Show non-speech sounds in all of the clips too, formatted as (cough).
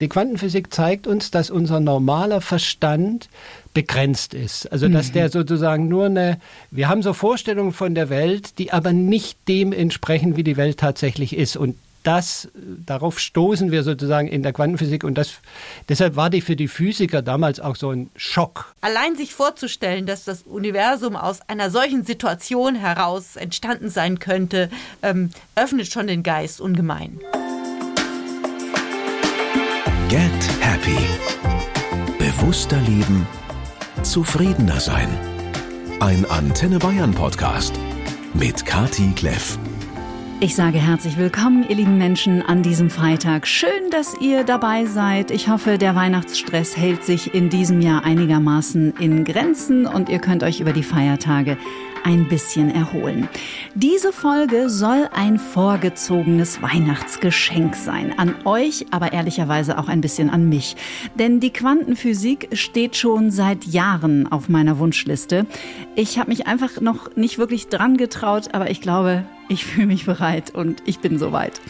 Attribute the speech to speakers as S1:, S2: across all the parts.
S1: Die Quantenphysik zeigt uns, dass unser normaler Verstand begrenzt ist. Also dass mhm. der sozusagen nur eine, wir haben so Vorstellungen von der Welt, die aber nicht dem entsprechen, wie die Welt tatsächlich ist. Und das, darauf stoßen wir sozusagen in der Quantenphysik und das, deshalb war die für die Physiker damals auch so ein Schock.
S2: Allein sich vorzustellen, dass das Universum aus einer solchen Situation heraus entstanden sein könnte, ähm, öffnet schon den Geist ungemein.
S3: Get Happy. Bewusster leben, zufriedener sein. Ein Antenne Bayern Podcast mit Kati Kleff.
S4: Ich sage herzlich willkommen, ihr lieben Menschen, an diesem Freitag. Schön, dass ihr dabei seid. Ich hoffe, der Weihnachtsstress hält sich in diesem Jahr einigermaßen in Grenzen und ihr könnt euch über die Feiertage ein bisschen erholen. Diese Folge soll ein vorgezogenes Weihnachtsgeschenk sein. An euch, aber ehrlicherweise auch ein bisschen an mich. Denn die Quantenphysik steht schon seit Jahren auf meiner Wunschliste. Ich habe mich einfach noch nicht wirklich dran getraut, aber ich glaube, ich fühle mich bereit und ich bin soweit.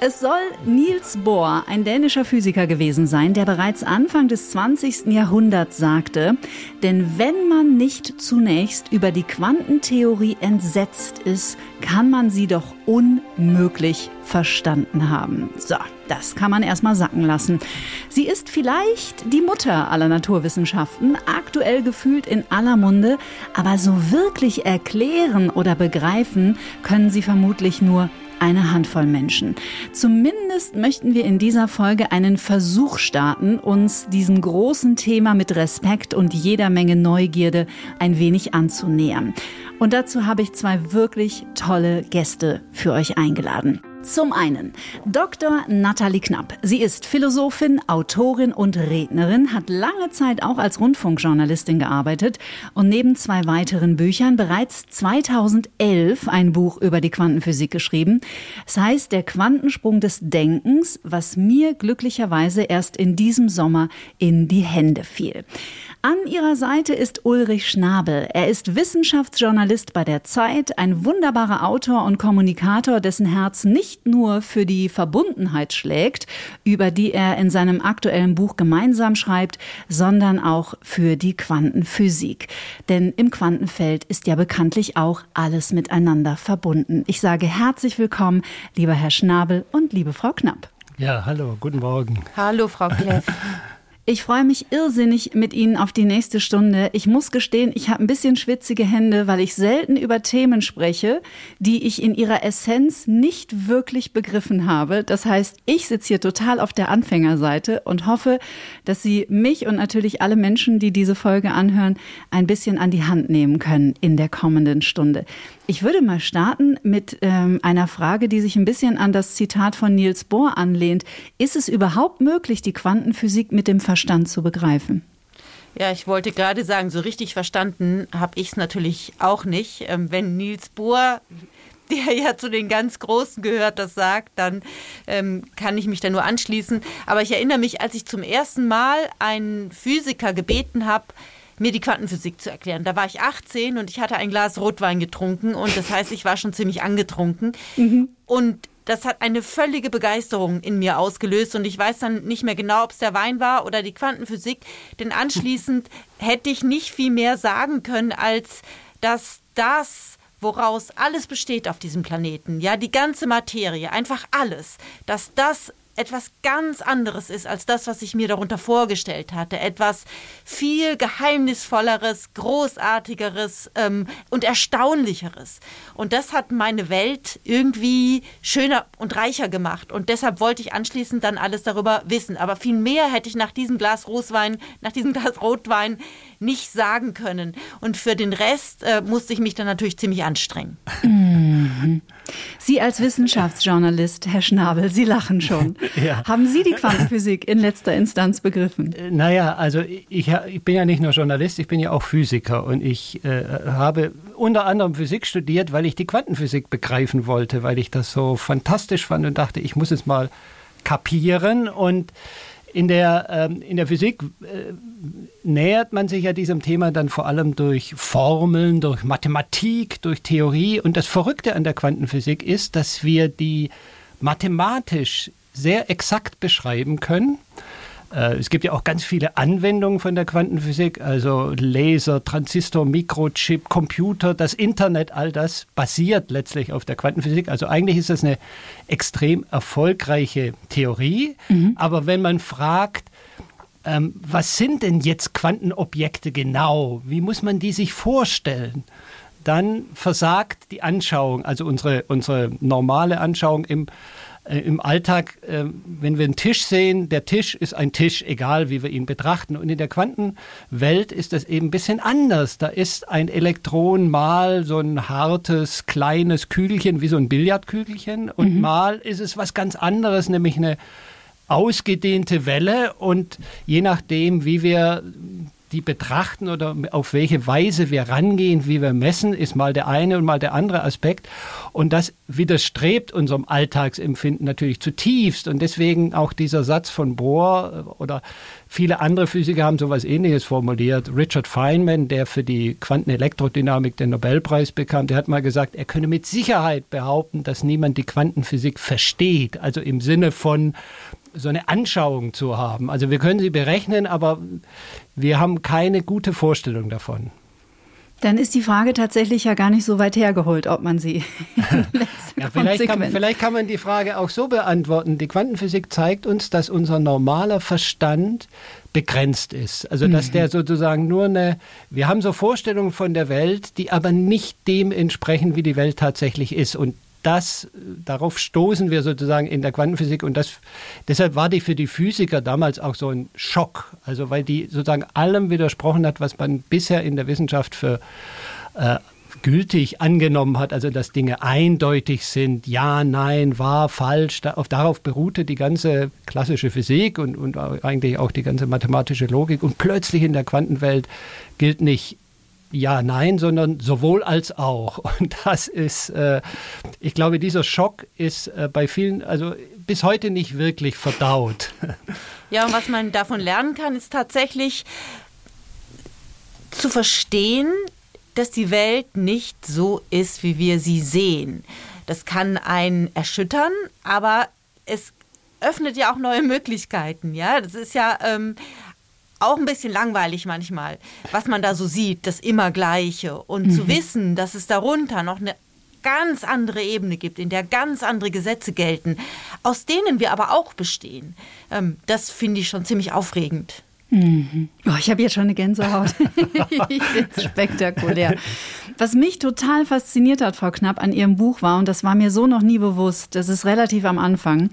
S4: Es soll Niels Bohr, ein dänischer Physiker gewesen sein, der bereits Anfang des 20. Jahrhunderts sagte, denn wenn man nicht zunächst über die Quantentheorie entsetzt ist, kann man sie doch unmöglich verstanden haben. So, das kann man erstmal sacken lassen. Sie ist vielleicht die Mutter aller Naturwissenschaften, aktuell gefühlt in aller Munde, aber so wirklich erklären oder begreifen können sie vermutlich nur eine Handvoll Menschen. Zumindest möchten wir in dieser Folge einen Versuch starten, uns diesem großen Thema mit Respekt und jeder Menge Neugierde ein wenig anzunähern. Und dazu habe ich zwei wirklich tolle Gäste für euch eingeladen. Zum einen Dr. Nathalie Knapp. Sie ist Philosophin, Autorin und Rednerin, hat lange Zeit auch als Rundfunkjournalistin gearbeitet und neben zwei weiteren Büchern bereits 2011 ein Buch über die Quantenphysik geschrieben. Es heißt Der Quantensprung des Denkens, was mir glücklicherweise erst in diesem Sommer in die Hände fiel. An ihrer Seite ist Ulrich Schnabel. Er ist Wissenschaftsjournalist bei der Zeit, ein wunderbarer Autor und Kommunikator, dessen Herz nicht nur für die Verbundenheit schlägt, über die er in seinem aktuellen Buch gemeinsam schreibt, sondern auch für die Quantenphysik. Denn im Quantenfeld ist ja bekanntlich auch alles miteinander verbunden. Ich sage herzlich willkommen, lieber Herr Schnabel und liebe Frau Knapp.
S1: Ja, hallo, guten Morgen.
S2: Hallo, Frau Kleff. (laughs)
S4: Ich freue mich irrsinnig mit Ihnen auf die nächste Stunde. Ich muss gestehen, ich habe ein bisschen schwitzige Hände, weil ich selten über Themen spreche, die ich in ihrer Essenz nicht wirklich begriffen habe. Das heißt, ich sitze hier total auf der Anfängerseite und hoffe, dass Sie mich und natürlich alle Menschen, die diese Folge anhören, ein bisschen an die Hand nehmen können in der kommenden Stunde. Ich würde mal starten mit ähm, einer Frage, die sich ein bisschen an das Zitat von Niels Bohr anlehnt. Ist es überhaupt möglich, die Quantenphysik mit dem Verstand zu begreifen?
S2: Ja, ich wollte gerade sagen, so richtig verstanden habe ich es natürlich auch nicht. Ähm, wenn Niels Bohr der (laughs) ja zu den ganz Großen gehört, das sagt, dann ähm, kann ich mich da nur anschließen. Aber ich erinnere mich, als ich zum ersten Mal einen Physiker gebeten habe, mir die Quantenphysik zu erklären. Da war ich 18 und ich hatte ein Glas Rotwein getrunken und das heißt, ich war schon ziemlich angetrunken. Mhm. Und das hat eine völlige Begeisterung in mir ausgelöst und ich weiß dann nicht mehr genau, ob es der Wein war oder die Quantenphysik, denn anschließend hätte ich nicht viel mehr sagen können, als dass das, woraus alles besteht auf diesem Planeten, ja, die ganze Materie, einfach alles, dass das etwas ganz anderes ist als das, was ich mir darunter vorgestellt hatte. Etwas viel geheimnisvolleres, großartigeres ähm, und erstaunlicheres. Und das hat meine Welt irgendwie schöner und reicher gemacht. Und deshalb wollte ich anschließend dann alles darüber wissen. Aber viel mehr hätte ich nach diesem Glas Roswein, nach diesem (laughs) Glas Rotwein nicht sagen können. Und für den Rest äh, musste ich mich dann natürlich ziemlich anstrengen.
S4: Sie als Wissenschaftsjournalist, Herr Schnabel, Sie lachen schon. (laughs) Ja. Haben Sie die Quantenphysik in letzter Instanz begriffen?
S1: Äh, naja, also ich, ich bin ja nicht nur Journalist, ich bin ja auch Physiker und ich äh, habe unter anderem Physik studiert, weil ich die Quantenphysik begreifen wollte, weil ich das so fantastisch fand und dachte, ich muss es mal kapieren und in der, ähm, in der Physik äh, nähert man sich ja diesem Thema dann vor allem durch Formeln, durch Mathematik, durch Theorie. Und das Verrückte an der Quantenphysik ist, dass wir die mathematisch sehr exakt beschreiben können. Äh, es gibt ja auch ganz viele Anwendungen von der Quantenphysik, also Laser, Transistor, Mikrochip, Computer, das Internet, all das basiert letztlich auf der Quantenphysik. Also eigentlich ist das eine extrem erfolgreiche Theorie. Mhm. Aber wenn man fragt, ähm, was sind denn jetzt Quantenobjekte genau? Wie muss man die sich vorstellen? Dann versagt die Anschauung, also unsere, unsere normale Anschauung im äh, im Alltag, äh, wenn wir einen Tisch sehen, der Tisch ist ein Tisch, egal wie wir ihn betrachten. Und in der Quantenwelt ist das eben ein bisschen anders. Da ist ein Elektron mal so ein hartes, kleines Kügelchen, wie so ein Billardkügelchen. Und mhm. mal ist es was ganz anderes, nämlich eine ausgedehnte Welle. Und je nachdem, wie wir die betrachten oder auf welche Weise wir rangehen, wie wir messen, ist mal der eine und mal der andere Aspekt. Und das widerstrebt unserem Alltagsempfinden natürlich zutiefst. Und deswegen auch dieser Satz von Bohr äh, oder viele andere Physiker haben sowas ähnliches formuliert. Richard Feynman, der für die Quantenelektrodynamik den Nobelpreis bekam, der hat mal gesagt, er könne mit Sicherheit behaupten, dass niemand die Quantenphysik versteht. Also im Sinne von, so eine Anschauung zu haben. Also wir können sie berechnen, aber wir haben keine gute Vorstellung davon.
S4: Dann ist die Frage tatsächlich ja gar nicht so weit hergeholt, ob man sie. (laughs)
S1: ja, vielleicht, kann, vielleicht kann man die Frage auch so beantworten. Die Quantenphysik zeigt uns, dass unser normaler Verstand begrenzt ist. Also dass mhm. der sozusagen nur eine, wir haben so Vorstellungen von der Welt, die aber nicht dem entsprechen, wie die Welt tatsächlich ist. Und das, darauf stoßen wir sozusagen in der Quantenphysik und das, deshalb war die für die Physiker damals auch so ein Schock, also weil die sozusagen allem widersprochen hat, was man bisher in der Wissenschaft für äh, gültig angenommen hat, also dass Dinge eindeutig sind, ja, nein, wahr, falsch, da, auf, darauf beruhte die ganze klassische Physik und, und eigentlich auch die ganze mathematische Logik. Und plötzlich in der Quantenwelt gilt nicht ja, nein, sondern sowohl als auch. (laughs) Und das ist, äh, ich glaube, dieser Schock ist äh, bei vielen, also bis heute nicht wirklich verdaut. (laughs)
S2: Ja, und was man davon lernen kann, ist tatsächlich zu verstehen, dass die Welt nicht so ist, wie wir sie sehen. Das kann einen erschüttern, aber es öffnet ja auch neue Möglichkeiten. Ja, das ist ja ähm, auch ein bisschen langweilig manchmal, was man da so sieht, das immer Gleiche. Und mhm. zu wissen, dass es darunter noch eine ganz andere Ebene gibt, in der ganz andere Gesetze gelten, aus denen wir aber auch bestehen, ähm, das finde ich schon ziemlich aufregend.
S4: Mhm. Oh, ich habe jetzt schon eine Gänsehaut. ich finde es spektakulär. Was mich total fasziniert hat, Frau Knapp, an Ihrem Buch war, und das war mir so noch nie bewusst, das ist relativ am Anfang,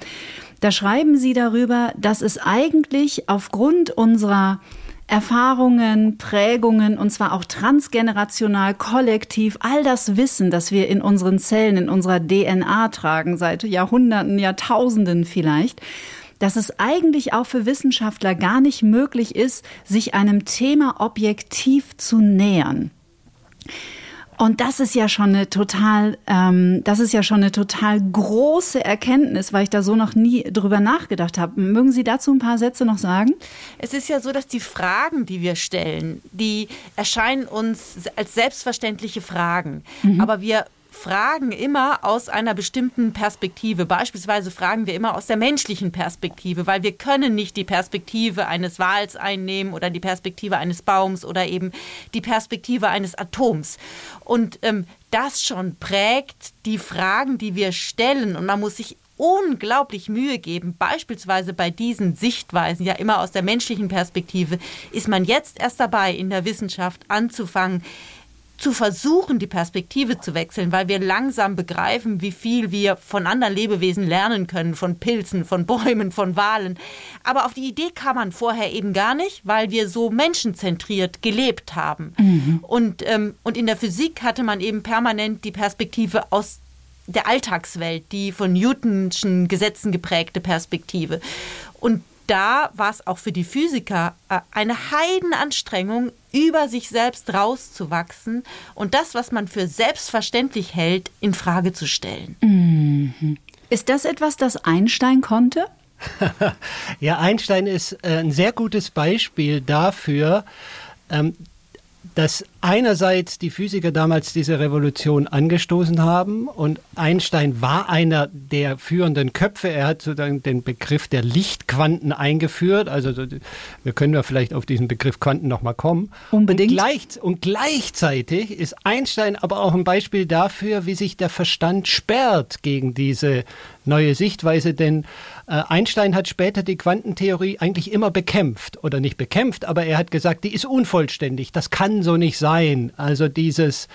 S4: da schreiben Sie darüber, dass es eigentlich aufgrund unserer Erfahrungen, Prägungen, und zwar auch transgenerational, kollektiv, all das Wissen, das wir in unseren Zellen, in unserer DNA tragen, seit Jahrhunderten, Jahrtausenden vielleicht, dass es eigentlich auch für Wissenschaftler gar nicht möglich ist, sich einem Thema objektiv zu nähern. Und das ist ja schon eine total, ähm, das ist ja schon eine total große Erkenntnis, weil ich da so noch nie drüber nachgedacht habe. Mögen Sie dazu ein paar Sätze noch sagen?
S2: Es ist ja so, dass die Fragen, die wir stellen, die erscheinen uns als selbstverständliche Fragen. Mhm. Aber wir fragen immer aus einer bestimmten Perspektive. Beispielsweise fragen wir immer aus der menschlichen Perspektive, weil wir können nicht die Perspektive eines Wals einnehmen oder die Perspektive eines Baums oder eben die Perspektive eines Atoms. Und ähm, das schon prägt die Fragen, die wir stellen. Und man muss sich unglaublich Mühe geben, beispielsweise bei diesen Sichtweisen, ja immer aus der menschlichen Perspektive, ist man jetzt erst dabei, in der Wissenschaft anzufangen, zu versuchen, die Perspektive zu wechseln, weil wir langsam begreifen, wie viel wir von anderen Lebewesen lernen können, von Pilzen, von Bäumen, von Walen. Aber auf die Idee kam man vorher eben gar nicht, weil wir so menschenzentriert gelebt haben. Mhm. Und, ähm, und in der Physik hatte man eben permanent die Perspektive aus der Alltagswelt, die von Newtonschen Gesetzen geprägte Perspektive. Und da war es auch für die Physiker äh, eine Heidenanstrengung, über sich selbst rauszuwachsen und das, was man für selbstverständlich hält, in Frage zu stellen.
S4: Mhm. Ist das etwas, das Einstein konnte? (laughs)
S1: ja, Einstein ist äh, ein sehr gutes Beispiel dafür, ähm, dass einerseits die Physiker damals diese Revolution angestoßen haben und Einstein war einer der führenden Köpfe. Er hat sozusagen den Begriff der Lichtquanten eingeführt. Also wir können ja vielleicht auf diesen Begriff Quanten nochmal kommen.
S4: Unbedingt.
S1: Und, gleich, und gleichzeitig ist Einstein aber auch ein Beispiel dafür, wie sich der Verstand sperrt gegen diese neue Sichtweise, denn Einstein hat später die Quantentheorie eigentlich immer bekämpft oder nicht bekämpft, aber er hat gesagt, die ist unvollständig, das kann so nicht sein. Also dieses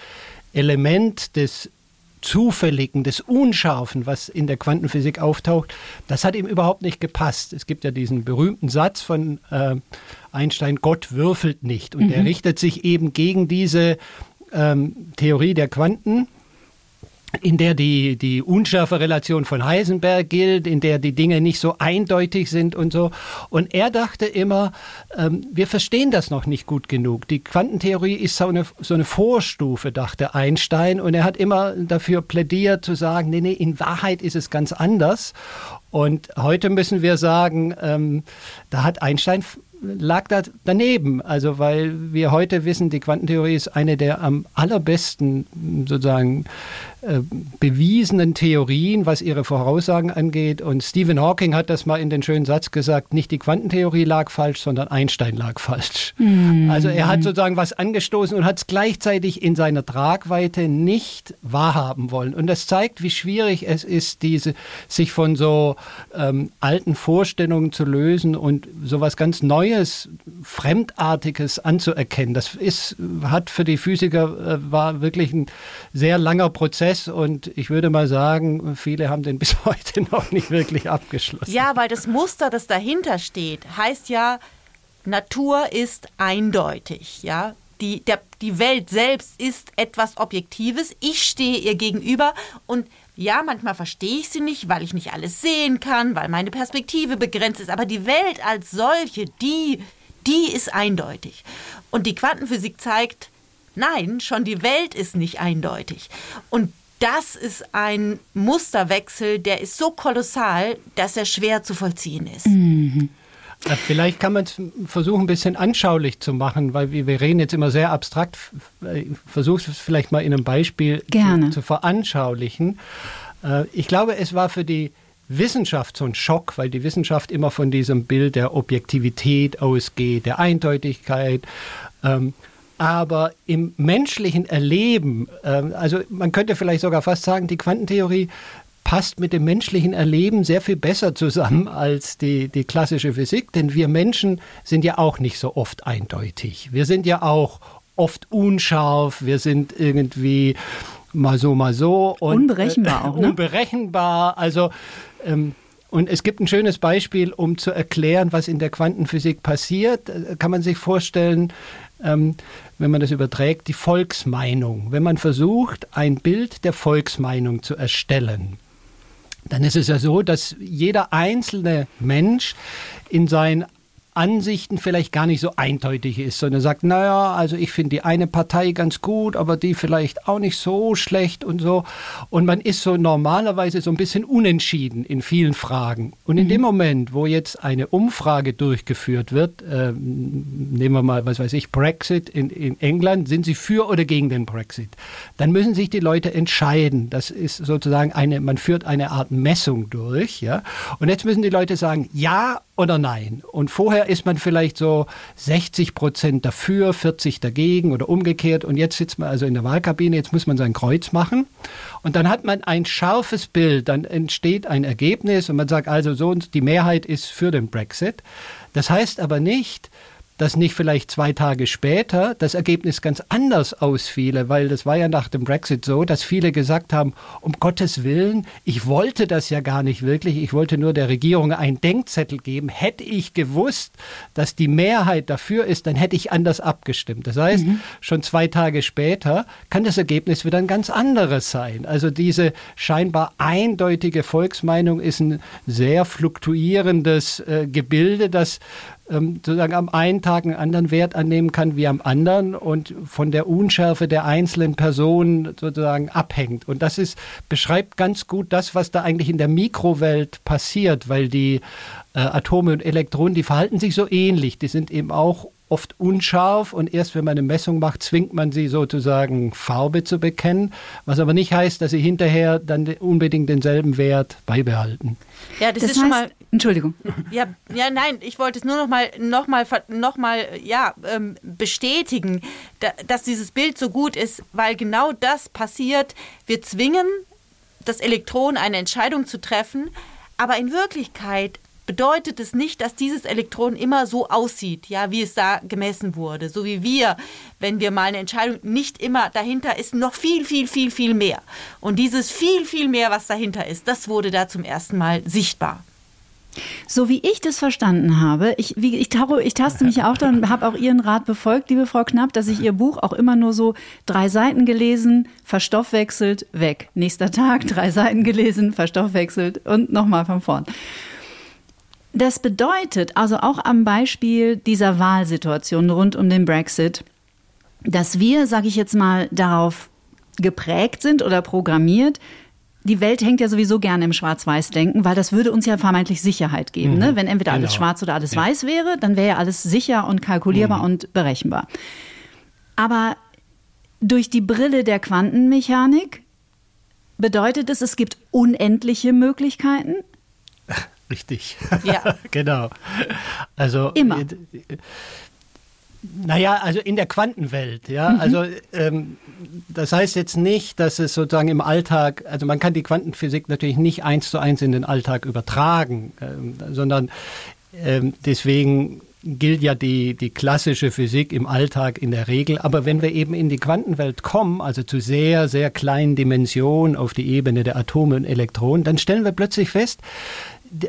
S1: Element des Zufälligen, des Unscharfen, was in der Quantenphysik auftaucht, das hat ihm überhaupt nicht gepasst. Es gibt ja diesen berühmten Satz von äh, Einstein, Gott würfelt nicht. Und mhm. er richtet sich eben gegen diese ähm, Theorie der Quanten in der die, die unschärfe Relation von Heisenberg gilt, in der die Dinge nicht so eindeutig sind und so. Und er dachte immer, ähm, wir verstehen das noch nicht gut genug. Die Quantentheorie ist so eine, so eine Vorstufe, dachte Einstein. Und er hat immer dafür plädiert zu sagen, nee, nee, in Wahrheit ist es ganz anders. Und heute müssen wir sagen, ähm, da hat Einstein lag da daneben. Also weil wir heute wissen, die Quantentheorie ist eine der am allerbesten sozusagen äh, bewiesenen Theorien, was ihre Voraussagen angeht. Und Stephen Hawking hat das mal in den schönen Satz gesagt, nicht die Quantentheorie lag falsch, sondern Einstein lag falsch. Mhm. Also er hat sozusagen was angestoßen und hat es gleichzeitig in seiner Tragweite nicht wahrhaben wollen. Und das zeigt, wie schwierig es ist, diese, sich von so ähm, alten Vorstellungen zu lösen und sowas ganz Neues, Fremdartiges anzuerkennen. Das ist, hat für die Physiker äh, war wirklich ein sehr langer Prozess Prozess und ich würde mal sagen, viele haben den (laughs) bis heute noch nicht wirklich abgeschlossen.
S2: Ja, weil das Muster, das dahinter steht, heißt ja, Natur ist eindeutig, ja. Die, der, die Welt selbst ist etwas Objektives. Ich stehe ihr gegenüber und ja, manchmal verstehe ich sie nicht, weil ich nicht alles sehen kann, weil meine Perspektive begrenzt ist. Aber die Welt als solche, die, die ist eindeutig. Und die Quantenphysik zeigt, nein, schon die Welt ist nicht eindeutig. Und das ist ein Musterwechsel, der ist so kolossal, dass er schwer zu vollziehen ist. Mhm.
S1: Vielleicht kann man es versuchen, ein bisschen anschaulich zu machen, weil wir, wir reden jetzt immer sehr abstrakt. Versuch es vielleicht mal in einem Beispiel zu, zu, veranschaulichen. Äh, ich glaube, es war für die Wissenschaft so ein Schock, weil die Wissenschaft immer von diesem Bild der Objektivität ausgeht, der Eindeutigkeit. Aber im menschlichen Erleben, ähm, also man könnte vielleicht sogar fast sagen, die Quantentheorie passt mit dem menschlichen Erleben sehr viel besser zusammen als die, die klassische Physik, denn wir Menschen sind ja auch nicht so oft eindeutig. Wir sind ja auch oft unscharf, wir sind irgendwie mal so, mal so.
S4: Und, unberechenbar
S1: äh, auch. Ne? Unberechenbar. Also ähm, und es gibt ein schönes Beispiel, um zu erklären, was in der Quantenphysik passiert. Äh, kann man sich vorstellen, ähm, wenn man das überträgt, die Volksmeinung. Wenn man versucht, ein Bild der Volksmeinung zu erstellen, dann ist es ja so, dass jeder einzelne Mensch in sein Ansichten vielleicht gar nicht so eindeutig ist, sondern sagt, naja, also ich finde die eine Partei ganz gut, aber die vielleicht auch nicht so schlecht und so. Und man ist so normalerweise so ein bisschen unentschieden in vielen Fragen. Und in mhm. dem Moment, wo jetzt eine Umfrage durchgeführt wird, äh, nehmen wir mal, was weiß ich, Brexit in, in England, sind sie für oder gegen den Brexit? Dann müssen sich die Leute entscheiden. Das ist sozusagen eine, man führt eine Art Messung durch, ja. Und jetzt müssen die Leute sagen, ja oder nein. Und vorher ist man vielleicht so 60 Prozent dafür, 40 dagegen oder umgekehrt. Und jetzt sitzt man also in der Wahlkabine, jetzt muss man sein Kreuz machen. Und dann hat man ein scharfes Bild, dann entsteht ein Ergebnis und man sagt also so, die Mehrheit ist für den Brexit. Das heißt aber nicht, dass nicht vielleicht zwei Tage später das Ergebnis ganz anders ausfiele, weil das war ja nach dem Brexit so, dass viele gesagt haben, um Gottes Willen, ich wollte das ja gar nicht wirklich, ich wollte nur der Regierung einen Denkzettel geben. Hätte ich gewusst, dass die Mehrheit dafür ist, dann hätte ich anders abgestimmt. Das heißt, mhm. schon zwei Tage später kann das Ergebnis wieder ein ganz anderes sein. Also diese scheinbar eindeutige Volksmeinung ist ein sehr fluktuierendes äh, Gebilde, das ähm, sozusagen am einen Tag einen anderen Wert annehmen kann wie am anderen und von der Unschärfe der einzelnen Personen sozusagen abhängt. Und das ist, beschreibt ganz gut das, was da eigentlich in der Mikrowelt passiert, weil die äh, Atome und Elektronen, die verhalten sich so ähnlich. Die sind eben auch oft unscharf und erst wenn man eine Messung macht, zwingt man sie sozusagen Farbe zu bekennen, was aber nicht heißt, dass sie hinterher dann unbedingt denselben Wert beibehalten.
S2: Ja, das,
S4: Das
S2: ist schon mal
S4: heißt, Entschuldigung.
S2: Ja, ja, nein, ich wollte es nur noch mal, noch mal, noch mal ja, ähm, bestätigen, da, dass dieses Bild so gut ist, weil genau das passiert. Wir zwingen das Elektron, eine Entscheidung zu treffen, aber in Wirklichkeit bedeutet es nicht, dass dieses Elektron immer so aussieht, ja, wie es da gemessen wurde. So wie wir, wenn wir mal eine Entscheidung, nicht immer dahinter ist noch viel, viel, viel, viel mehr. Und dieses viel, viel mehr, was dahinter ist, das wurde da zum ersten Mal sichtbar.
S4: So wie ich das verstanden habe, ich, wie, ich, tauche, ich taste mich auch dann, habe auch Ihren Rat befolgt, liebe Frau Knapp, dass ich Ihr Buch auch immer nur so drei Seiten gelesen, verstoffwechselt, weg. Nächster Tag, drei Seiten gelesen, verstoffwechselt und nochmal von vorn. Das bedeutet, also auch am Beispiel dieser Wahlsituation rund um den Brexit, dass wir, sage ich jetzt mal, darauf geprägt sind oder programmiert, die Welt hängt ja sowieso gerne im Schwarz-Weiß-Denken, weil das würde uns ja vermeintlich Sicherheit geben. Ne? Wenn entweder alles
S1: Genau.
S4: schwarz oder alles
S1: Ja.
S4: weiß wäre, dann wäre ja alles sicher und kalkulierbar und berechenbar. Aber durch die Brille der Quantenmechanik bedeutet es, es gibt unendliche Möglichkeiten.
S1: Richtig.
S2: Ja. (laughs)
S1: genau. Also
S4: Immer.
S1: äh, Naja, also in der Quantenwelt, ja.
S4: Mhm.
S1: Also ähm, das heißt jetzt nicht, dass es sozusagen im Alltag, also man kann die Quantenphysik natürlich nicht eins zu eins in den Alltag übertragen, ähm, sondern ähm, deswegen gilt ja die, die klassische Physik im Alltag in der Regel. Aber wenn wir eben in die Quantenwelt kommen, also zu sehr, sehr kleinen Dimensionen auf die Ebene der Atome und Elektronen, dann stellen wir plötzlich fest,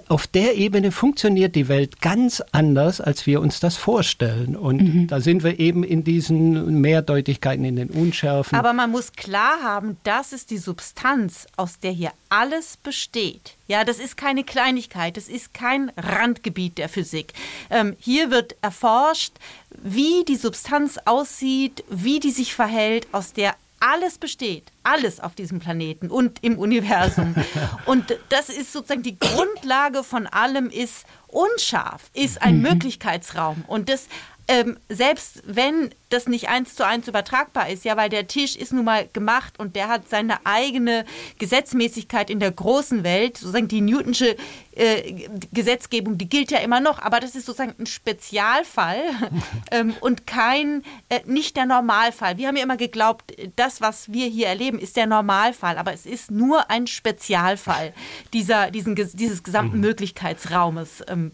S1: auf der Ebene funktioniert die Welt ganz anders, als wir uns das vorstellen. Und da sind wir eben in diesen Mehrdeutigkeiten, in den Unschärfen.
S2: Aber man muss klar haben, das ist die Substanz, aus der hier alles besteht. Ja, das ist keine Kleinigkeit, das ist kein Randgebiet der Physik. Ähm, hier wird erforscht, wie die Substanz aussieht, wie die sich verhält, aus der alles besteht, alles auf diesem Planeten und im Universum. (laughs) Und das ist sozusagen die Grundlage von allem ist unscharf, ist ein Möglichkeitsraum. Und das ähm, selbst wenn das nicht eins zu eins übertragbar ist, ja, weil der Tisch ist nun mal gemacht und der hat seine eigene Gesetzmäßigkeit in der großen Welt, sozusagen die Newtonsche äh, Gesetzgebung, die gilt ja immer noch, aber das ist sozusagen ein Spezialfall (laughs) ähm, und kein, äh, nicht der Normalfall. Wir haben ja immer geglaubt, das, was wir hier erleben, ist der Normalfall, aber es ist nur ein Spezialfall dieser, diesen, dieses gesamten Möglichkeitsraumes. Ähm,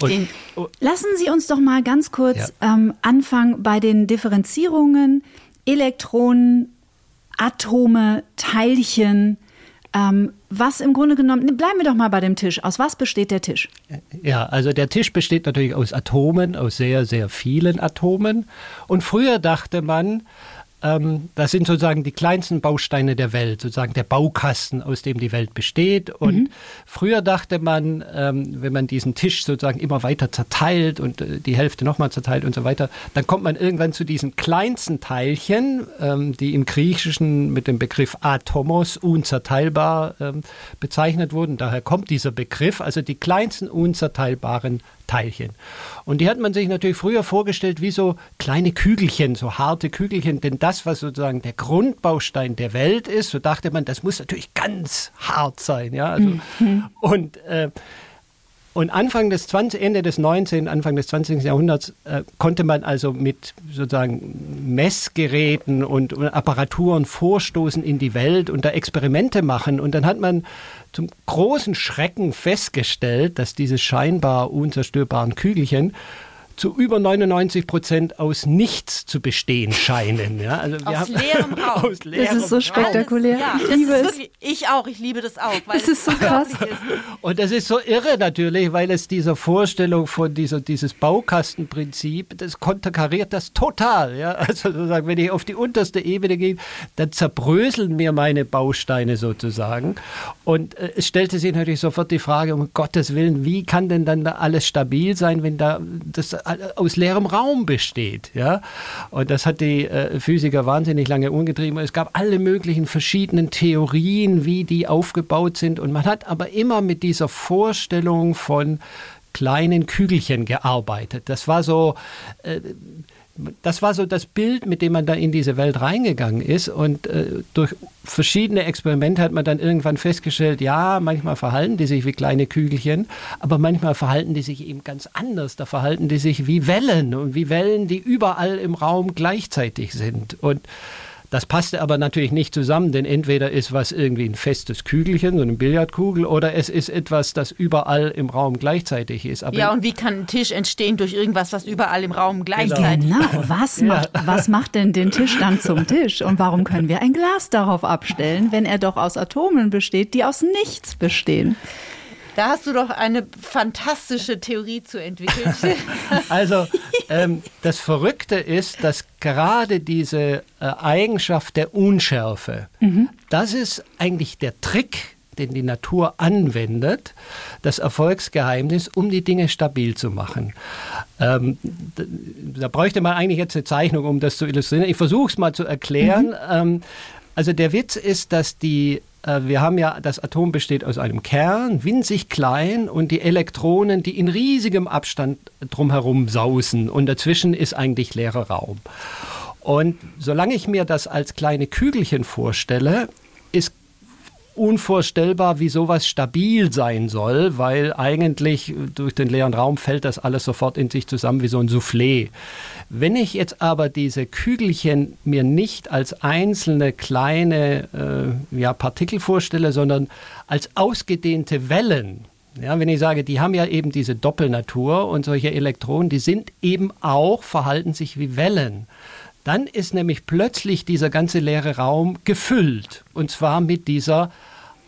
S1: Und-
S2: den,
S4: Lassen Sie uns doch mal ganz kurz
S1: Ja.
S4: ähm, anfangen bei den Differenzierungen Elektronen, Atome, Teilchen. Ähm, was im Grunde genommen, ne, bleiben wir doch mal bei dem Tisch. Aus was besteht der Tisch?
S1: Ja, also der Tisch besteht natürlich aus Atomen, aus sehr, sehr vielen Atomen. Und früher dachte man, ähm, das sind sozusagen die kleinsten Bausteine der Welt, sozusagen der Baukasten, aus dem die Welt besteht. Und früher dachte man, ähm, wenn man diesen Tisch sozusagen immer weiter zerteilt und äh, die Hälfte nochmal zerteilt und so weiter, dann kommt man irgendwann zu diesen kleinsten Teilchen, ähm, die im Griechischen mit dem Begriff Atomos unzerteilbar ähm, bezeichnet wurden. Daher kommt dieser Begriff, also die kleinsten unzerteilbaren Teilchen. Und die hat man sich natürlich früher vorgestellt wie so kleine Kügelchen, so harte Kügelchen, denn das, was sozusagen der Grundbaustein der Welt ist, so dachte man, das muss natürlich ganz hart sein, ja. Also, Und äh, und Anfang des 20, Ende des 19., Anfang des 20. Jahrhunderts äh, konnte man also mit sozusagen Messgeräten und, und Apparaturen vorstoßen in die Welt und da Experimente machen. Und dann hat man zum großen Schrecken festgestellt, dass diese scheinbar unzerstörbaren Kügelchen zu über 99 Prozent aus nichts zu bestehen scheinen. Ja, also wir
S2: Aus
S1: haben-
S2: leerem (laughs) Raum.
S1: aus leerem
S4: Das ist so spektakulär.
S2: Ja,
S4: ich
S2: das
S4: liebe es.
S2: wirklich, ich auch, ich liebe das auch. Weil
S4: Es ist so krass.
S2: ist.
S1: Und das ist so irre natürlich, weil es dieser Vorstellung von dieser, dieses Baukastenprinzip, das konterkariert das total. Ja? (laughs) Also sozusagen, wenn ich auf die unterste Ebene gehe, dann zerbröseln mir meine Bausteine sozusagen. Und äh, es stellte sich natürlich sofort die Frage, um Gottes Willen, wie kann denn dann da alles stabil sein, wenn da das aus leerem Raum besteht? Ja? Und das hat die äh, Physiker wahnsinnig lange umgetrieben. Es gab alle möglichen verschiedenen Theorien, wie die aufgebaut sind. Und man hat aber immer mit dieser Vorstellung von kleinen Kügelchen gearbeitet. Das war so, äh, das war so das Bild, mit dem man da in diese Welt reingegangen ist. Und äh, durch verschiedene Experimente hat man dann irgendwann festgestellt, ja, manchmal verhalten die sich wie kleine Kügelchen, aber manchmal verhalten die sich eben ganz anders. Da verhalten die sich wie Wellen und wie Wellen, die überall im Raum gleichzeitig sind. Und das passte aber natürlich nicht zusammen, denn entweder ist was irgendwie ein festes Kügelchen, so eine Billardkugel, oder es ist etwas, das überall im Raum gleichzeitig ist.
S2: Aber ja, und wie kann ein Tisch entstehen durch irgendwas, was überall im Raum gleichzeitig
S4: genau. ist? Genau, was, ja. macht, was macht denn den Tisch dann zum Tisch? Und warum können wir ein Glas darauf abstellen, wenn er doch aus Atomen besteht, die aus nichts bestehen?
S2: Da hast du doch eine fantastische Theorie zu entwickeln. (laughs)
S1: also ähm, das Verrückte ist, dass gerade diese äh, Eigenschaft der Unschärfe, mhm. das ist eigentlich der Trick, den die Natur anwendet, das Erfolgsgeheimnis, um die Dinge stabil zu machen. Ähm, da bräuchte man eigentlich jetzt eine Zeichnung, um das zu illustrieren. Ich versuche es mal zu erklären. Mhm. Ähm, also der Witz ist, dass die wir haben ja, das Atom besteht aus einem Kern, winzig klein, und die Elektronen, die in riesigem Abstand drumherum sausen. Und dazwischen ist eigentlich leerer Raum. Und solange ich mir das als kleine Kügelchen vorstelle, ist unvorstellbar, wie sowas stabil sein soll, weil eigentlich durch den leeren Raum fällt das alles sofort in sich zusammen wie so ein Soufflé. Wenn ich jetzt aber diese Kügelchen mir nicht als einzelne kleine äh, ja, Partikel vorstelle, sondern als ausgedehnte Wellen, ja, wenn ich sage, die haben ja eben diese Doppelnatur und solche Elektronen, die sind eben auch, verhalten sich wie Wellen. Dann ist nämlich plötzlich dieser ganze leere Raum gefüllt. Und zwar mit dieser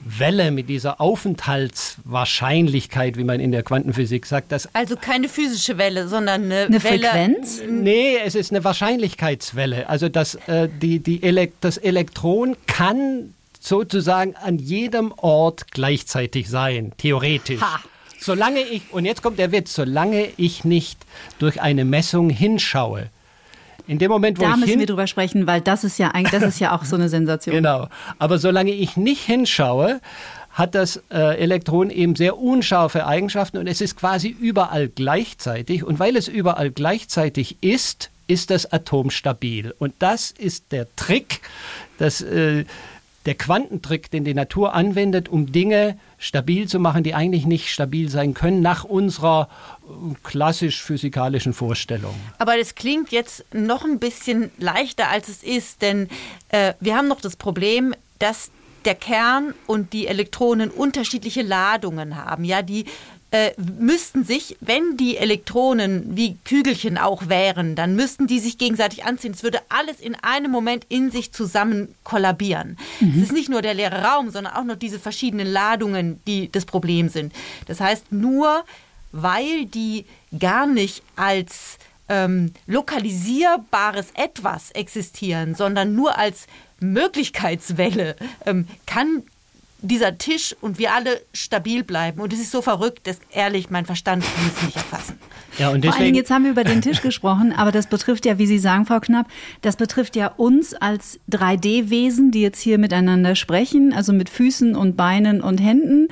S1: Welle, mit dieser Aufenthaltswahrscheinlichkeit, wie man in der Quantenphysik sagt. Dass
S2: also keine physische Welle, sondern eine,
S4: eine
S2: Welle.
S4: Frequenz?
S1: Nee, es ist eine Wahrscheinlichkeitswelle. Also das, äh, die, die Elek das Elektron kann sozusagen an jedem Ort gleichzeitig sein, theoretisch. Ha. Solange ich, und jetzt kommt der Witz, solange ich nicht durch eine Messung hinschaue, in dem Moment, wo
S4: da
S1: ich
S4: müssen wir drüber sprechen, weil das ist ja eigentlich, das ist ja auch so eine Sensation.
S1: genau. Aber solange ich nicht hinschaue, hat das äh, Elektron eben sehr unscharfe Eigenschaften und es ist quasi überall gleichzeitig. Und weil es überall gleichzeitig ist, ist das Atom stabil. Und das ist der Trick, dass äh, der Quantentrick, den die Natur anwendet, um Dinge stabil zu machen, die eigentlich nicht stabil sein können, nach unserer äh, klassisch physikalischen Vorstellung.
S2: Aber das klingt jetzt noch ein bisschen leichter, als es ist, denn äh, wir haben noch das Problem, dass der Kern und die Elektronen unterschiedliche Ladungen haben. Ja, die äh, müssten sich, wenn die Elektronen wie Kügelchen auch wären, dann müssten die sich gegenseitig anziehen. Es würde alles in einem Moment in sich zusammen kollabieren. Mhm. Es ist nicht nur der leere Raum, sondern auch noch diese verschiedenen Ladungen, die das Problem sind. Das heißt, nur weil die gar nicht als ähm, lokalisierbares Etwas existieren, sondern nur als Möglichkeitswelle, ähm, kann dieser Tisch und wir alle stabil bleiben. Und es ist so verrückt, dass ehrlich mein Verstand kann es nicht erfassen.
S4: Ja, und deswegen Vor allem, jetzt haben wir über den Tisch gesprochen, (laughs) aber das betrifft ja, wie Sie sagen, Frau Knapp, das betrifft ja uns als 3D-Wesen, die jetzt hier miteinander sprechen, also mit Füßen und Beinen und Händen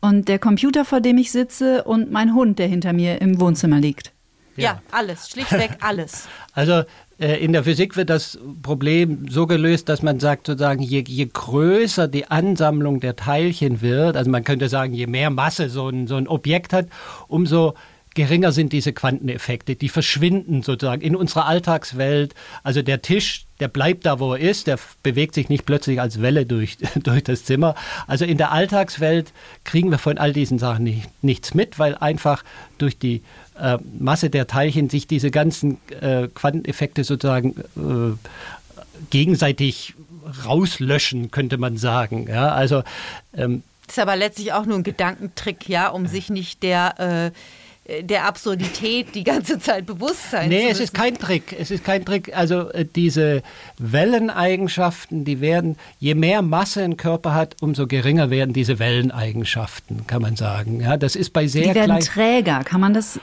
S4: und der Computer, vor dem ich sitze und mein Hund, der hinter mir im Wohnzimmer liegt.
S2: Ja, ja alles, schlichtweg (laughs) alles.
S1: Also in der Physik wird das Problem so gelöst, dass man sagt, sozusagen, je, je größer die Ansammlung der Teilchen wird, also man könnte sagen, je mehr Masse so ein, so ein Objekt hat, umso geringer sind diese Quanteneffekte. Die verschwinden sozusagen in unserer Alltagswelt. Also der Tisch, der bleibt da, wo er ist, der bewegt sich nicht plötzlich als Welle durch, (laughs) durch das Zimmer. Also in der Alltagswelt kriegen wir von all diesen Sachen nicht, nichts mit, weil einfach durch die äh, Masse der Teilchen sich diese ganzen äh, Quanteneffekte sozusagen äh, gegenseitig rauslöschen, könnte man sagen. Ja, also
S2: ähm, das ist aber letztlich auch nur ein Gedankentrick, ja, um sich nicht der äh, der Absurdität die ganze Zeit bewusst sein
S1: Nee, es ist kein Trick. Es ist kein Trick. Also äh, diese Welleneigenschaften, die werden, je mehr Masse ein Körper hat, umso geringer werden diese Welleneigenschaften, kann man sagen. Ja, das ist bei sehr
S4: Die werden träger, kann man das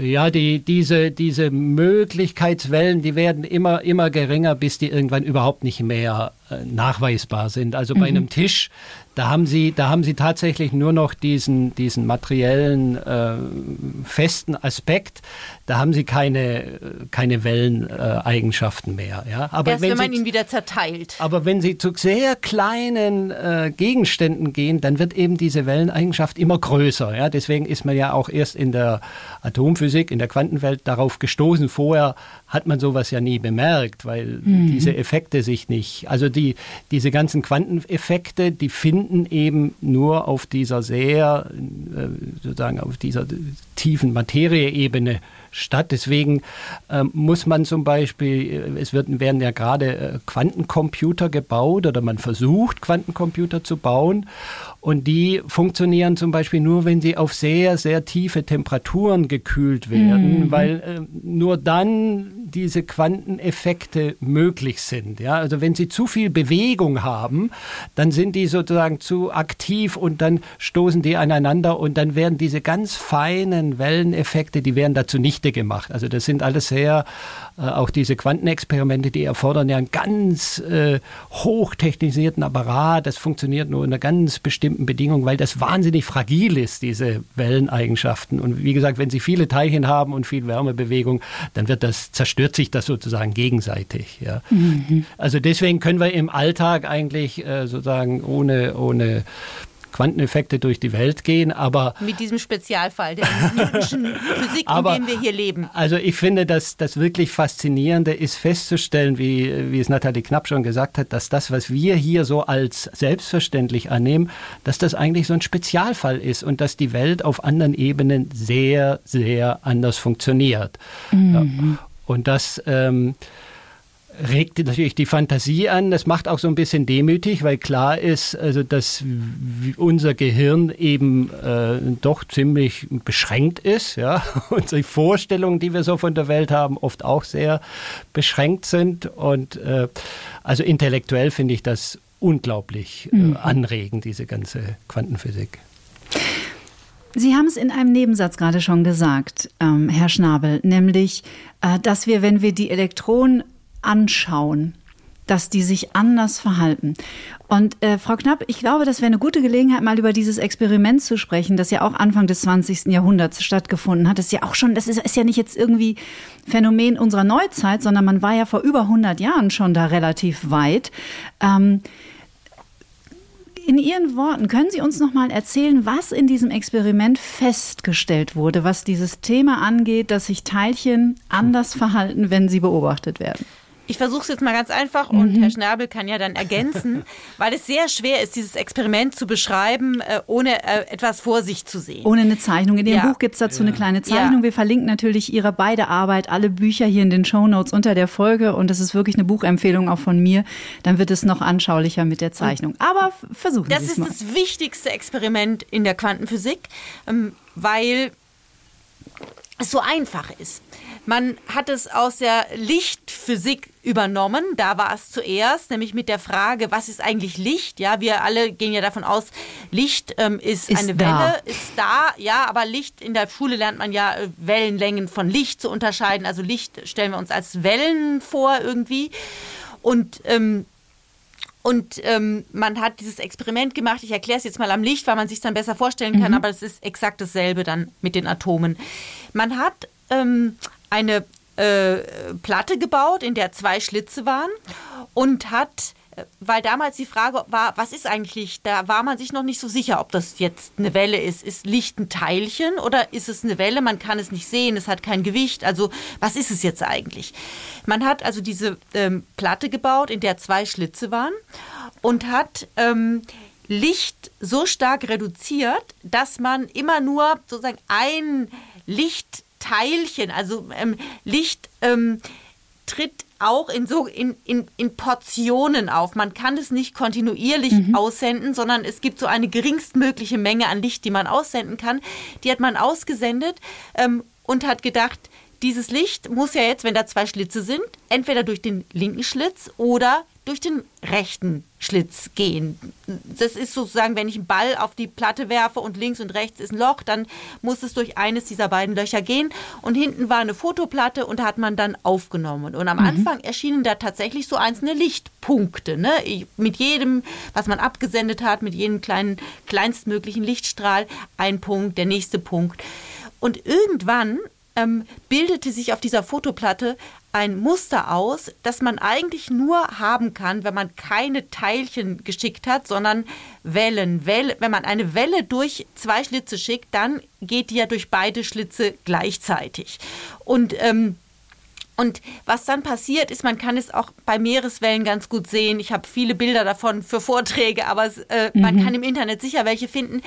S1: ja, die, diese, diese Möglichkeitswellen, die werden immer, immer geringer, bis die irgendwann überhaupt nicht mehr äh, nachweisbar sind. Also bei mhm. einem Tisch, Da haben Sie, da haben Sie tatsächlich nur noch diesen, diesen materiellen äh, festen Aspekt. Da haben Sie keine, keine Welleneigenschaften mehr. Ja?
S2: Aber Erst wenn, wenn man Sie, ihn wieder zerteilt.
S1: Aber wenn Sie zu sehr kleinen äh, Gegenständen gehen, dann wird eben diese Welleneigenschaft immer größer. Ja? Deswegen ist man ja auch erst in der Atomphysik, in der Quantenwelt darauf gestoßen. Vorher hat man sowas ja nie bemerkt, weil mhm. diese Effekte sich nicht, also die, diese ganzen Quanteneffekte, die finden eben nur auf dieser sehr, äh, sozusagen auf dieser tiefen Materieebene statt. Deswegen ähm, muss man zum Beispiel, es wird, werden ja gerade äh, Quantencomputer gebaut oder man versucht, Quantencomputer zu bauen. Und die funktionieren zum Beispiel nur, wenn sie auf sehr, sehr tiefe Temperaturen gekühlt werden, mhm. weil äh, nur dann diese Quanteneffekte möglich sind. Ja? Also wenn sie zu viel Bewegung haben, dann sind die sozusagen zu aktiv und dann stoßen die aneinander und dann werden diese ganz feinen Welleneffekte, die werden dazu nichte gemacht. Also das sind alles sehr, äh, auch diese Quantenexperimente, die erfordern ja einen ganz äh, hochtechnisierten Apparat. Das funktioniert nur einer ganz bestimmten Bedingungen, weil das wahnsinnig fragil ist, diese Welleneigenschaften. Und wie gesagt, wenn Sie viele Teilchen haben und viel Wärmebewegung, dann wird das, zerstört sich das sozusagen gegenseitig. Ja. Mhm. Also deswegen können wir im Alltag eigentlich äh, sozusagen ohne, ohne Quanteneffekte durch die Welt gehen, aber...
S2: Mit diesem Spezialfall der Newtonschen (laughs) Physik, aber, in dem wir hier leben.
S1: Also ich finde, dass das wirklich Faszinierende ist festzustellen, wie, wie es Nathalie Knapp schon gesagt hat, dass das, was wir hier so als selbstverständlich annehmen, dass das eigentlich so ein Spezialfall ist und dass die Welt auf anderen Ebenen sehr, sehr anders funktioniert. Mhm. Ja. Und das... Ähm, regt natürlich die Fantasie an. Das macht auch so ein bisschen demütig, weil klar ist, also dass unser Gehirn eben äh, doch ziemlich beschränkt ist. Ja, (laughs) unsere Vorstellungen, die wir so von der Welt haben, oft auch sehr beschränkt sind. Und äh, also intellektuell finde ich das unglaublich äh, mhm. anregend, diese ganze Quantenphysik.
S4: Sie haben es in einem Nebensatz gerade schon gesagt, ähm, Herr Schnabel, nämlich, äh, dass wir, wenn wir die Elektronen anschauen, dass die sich anders verhalten. Und äh, Frau Knapp, ich glaube, das wäre eine gute Gelegenheit, mal über dieses Experiment zu sprechen, das ja auch Anfang des 20. Jahrhunderts stattgefunden hat. Das ist ja auch schon, das ist, ist ja nicht jetzt irgendwie Phänomen unserer Neuzeit, sondern man war ja vor über 100 Jahren schon da relativ weit. Ähm, in Ihren Worten, können Sie uns noch mal erzählen, was in diesem Experiment festgestellt wurde, was dieses Thema angeht, dass sich Teilchen anders verhalten, wenn sie beobachtet werden?
S2: Ich versuche es jetzt mal ganz einfach und mhm. Herr Schnabel kann ja dann ergänzen, (laughs) weil es sehr schwer ist, dieses Experiment zu beschreiben, äh, ohne äh, etwas vor sich zu sehen.
S4: Ohne eine Zeichnung. In dem ja. Buch gibt es dazu ja. eine kleine Zeichnung. Ja. Wir verlinken natürlich Ihre beide Arbeit, alle Bücher hier in den Show Notes unter der Folge und das ist wirklich eine Buchempfehlung auch von mir. Dann wird es noch anschaulicher mit der Zeichnung. Aber versuchen
S2: Sie es mal. Das ist das wichtigste Experiment in der Quantenphysik, ähm, weil es so einfach ist. Man hat es aus der Lichtphysik übernommen. Da war es zuerst, nämlich mit der Frage, was ist eigentlich Licht? Ja, wir alle gehen ja davon aus, Licht ähm, ist, ist, eine da. Welle, ist da. Ja, aber Licht in der Schule lernt man ja äh, Wellenlängen von Licht zu unterscheiden. Also Licht stellen wir uns als Wellen vor irgendwie. Und ähm, und ähm, man hat dieses Experiment gemacht. Ich erkläre es jetzt mal am Licht, weil man sich dann besser vorstellen kann, mhm. aber es ist exakt dasselbe dann mit den Atomen. Man hat ähm, eine äh, Platte gebaut, in der zwei Schlitze waren und hat äh, weil damals die Frage war, was ist eigentlich Licht? Da war man sich noch nicht so sicher, ob das jetzt eine Welle ist. Ist Licht ein Teilchen oder ist es eine Welle? Man kann es nicht sehen, es hat kein Gewicht. Also was ist es jetzt eigentlich? Man hat also diese ähm, Platte gebaut, in der zwei Schlitze waren und hat ähm, Licht so stark reduziert, dass man immer nur sozusagen ein Licht Teilchen, also ähm, Licht ähm, tritt auch in so in, in, in Portionen auf. Man kann es nicht kontinuierlich mhm. aussenden, sondern es gibt so eine geringstmögliche Menge an Licht, die man aussenden kann. Die hat man ausgesendet ähm, und hat gedacht, dieses Licht muss ja jetzt, wenn da zwei Schlitze sind, entweder durch den linken Schlitz oder durch den rechten Schlitz gehen. Das ist sozusagen, wenn ich einen Ball auf die Platte werfe und links und rechts ist ein Loch, dann muss es durch eines dieser beiden Löcher gehen. Und hinten war eine Fotoplatte und hat man dann aufgenommen. Und am mhm. Anfang erschienen da tatsächlich so einzelne Lichtpunkte. Ne? Mit jedem, was man abgesendet hat, mit jedem kleinen, kleinstmöglichen Lichtstrahl, ein Punkt, der nächste Punkt. Und irgendwann ähm, bildete sich auf dieser Fotoplatte ein Muster aus, das man eigentlich nur haben kann, wenn man keine Teilchen geschickt hat, sondern Wellen. Welle, wenn man eine Welle durch zwei Schlitze schickt, dann geht die ja durch beide Schlitze gleichzeitig. Und ähm, und was dann passiert ist, man kann es auch bei Meereswellen ganz gut sehen. Ich habe viele Bilder davon für Vorträge, aber äh, mhm. man kann im Internet sicher welche finden.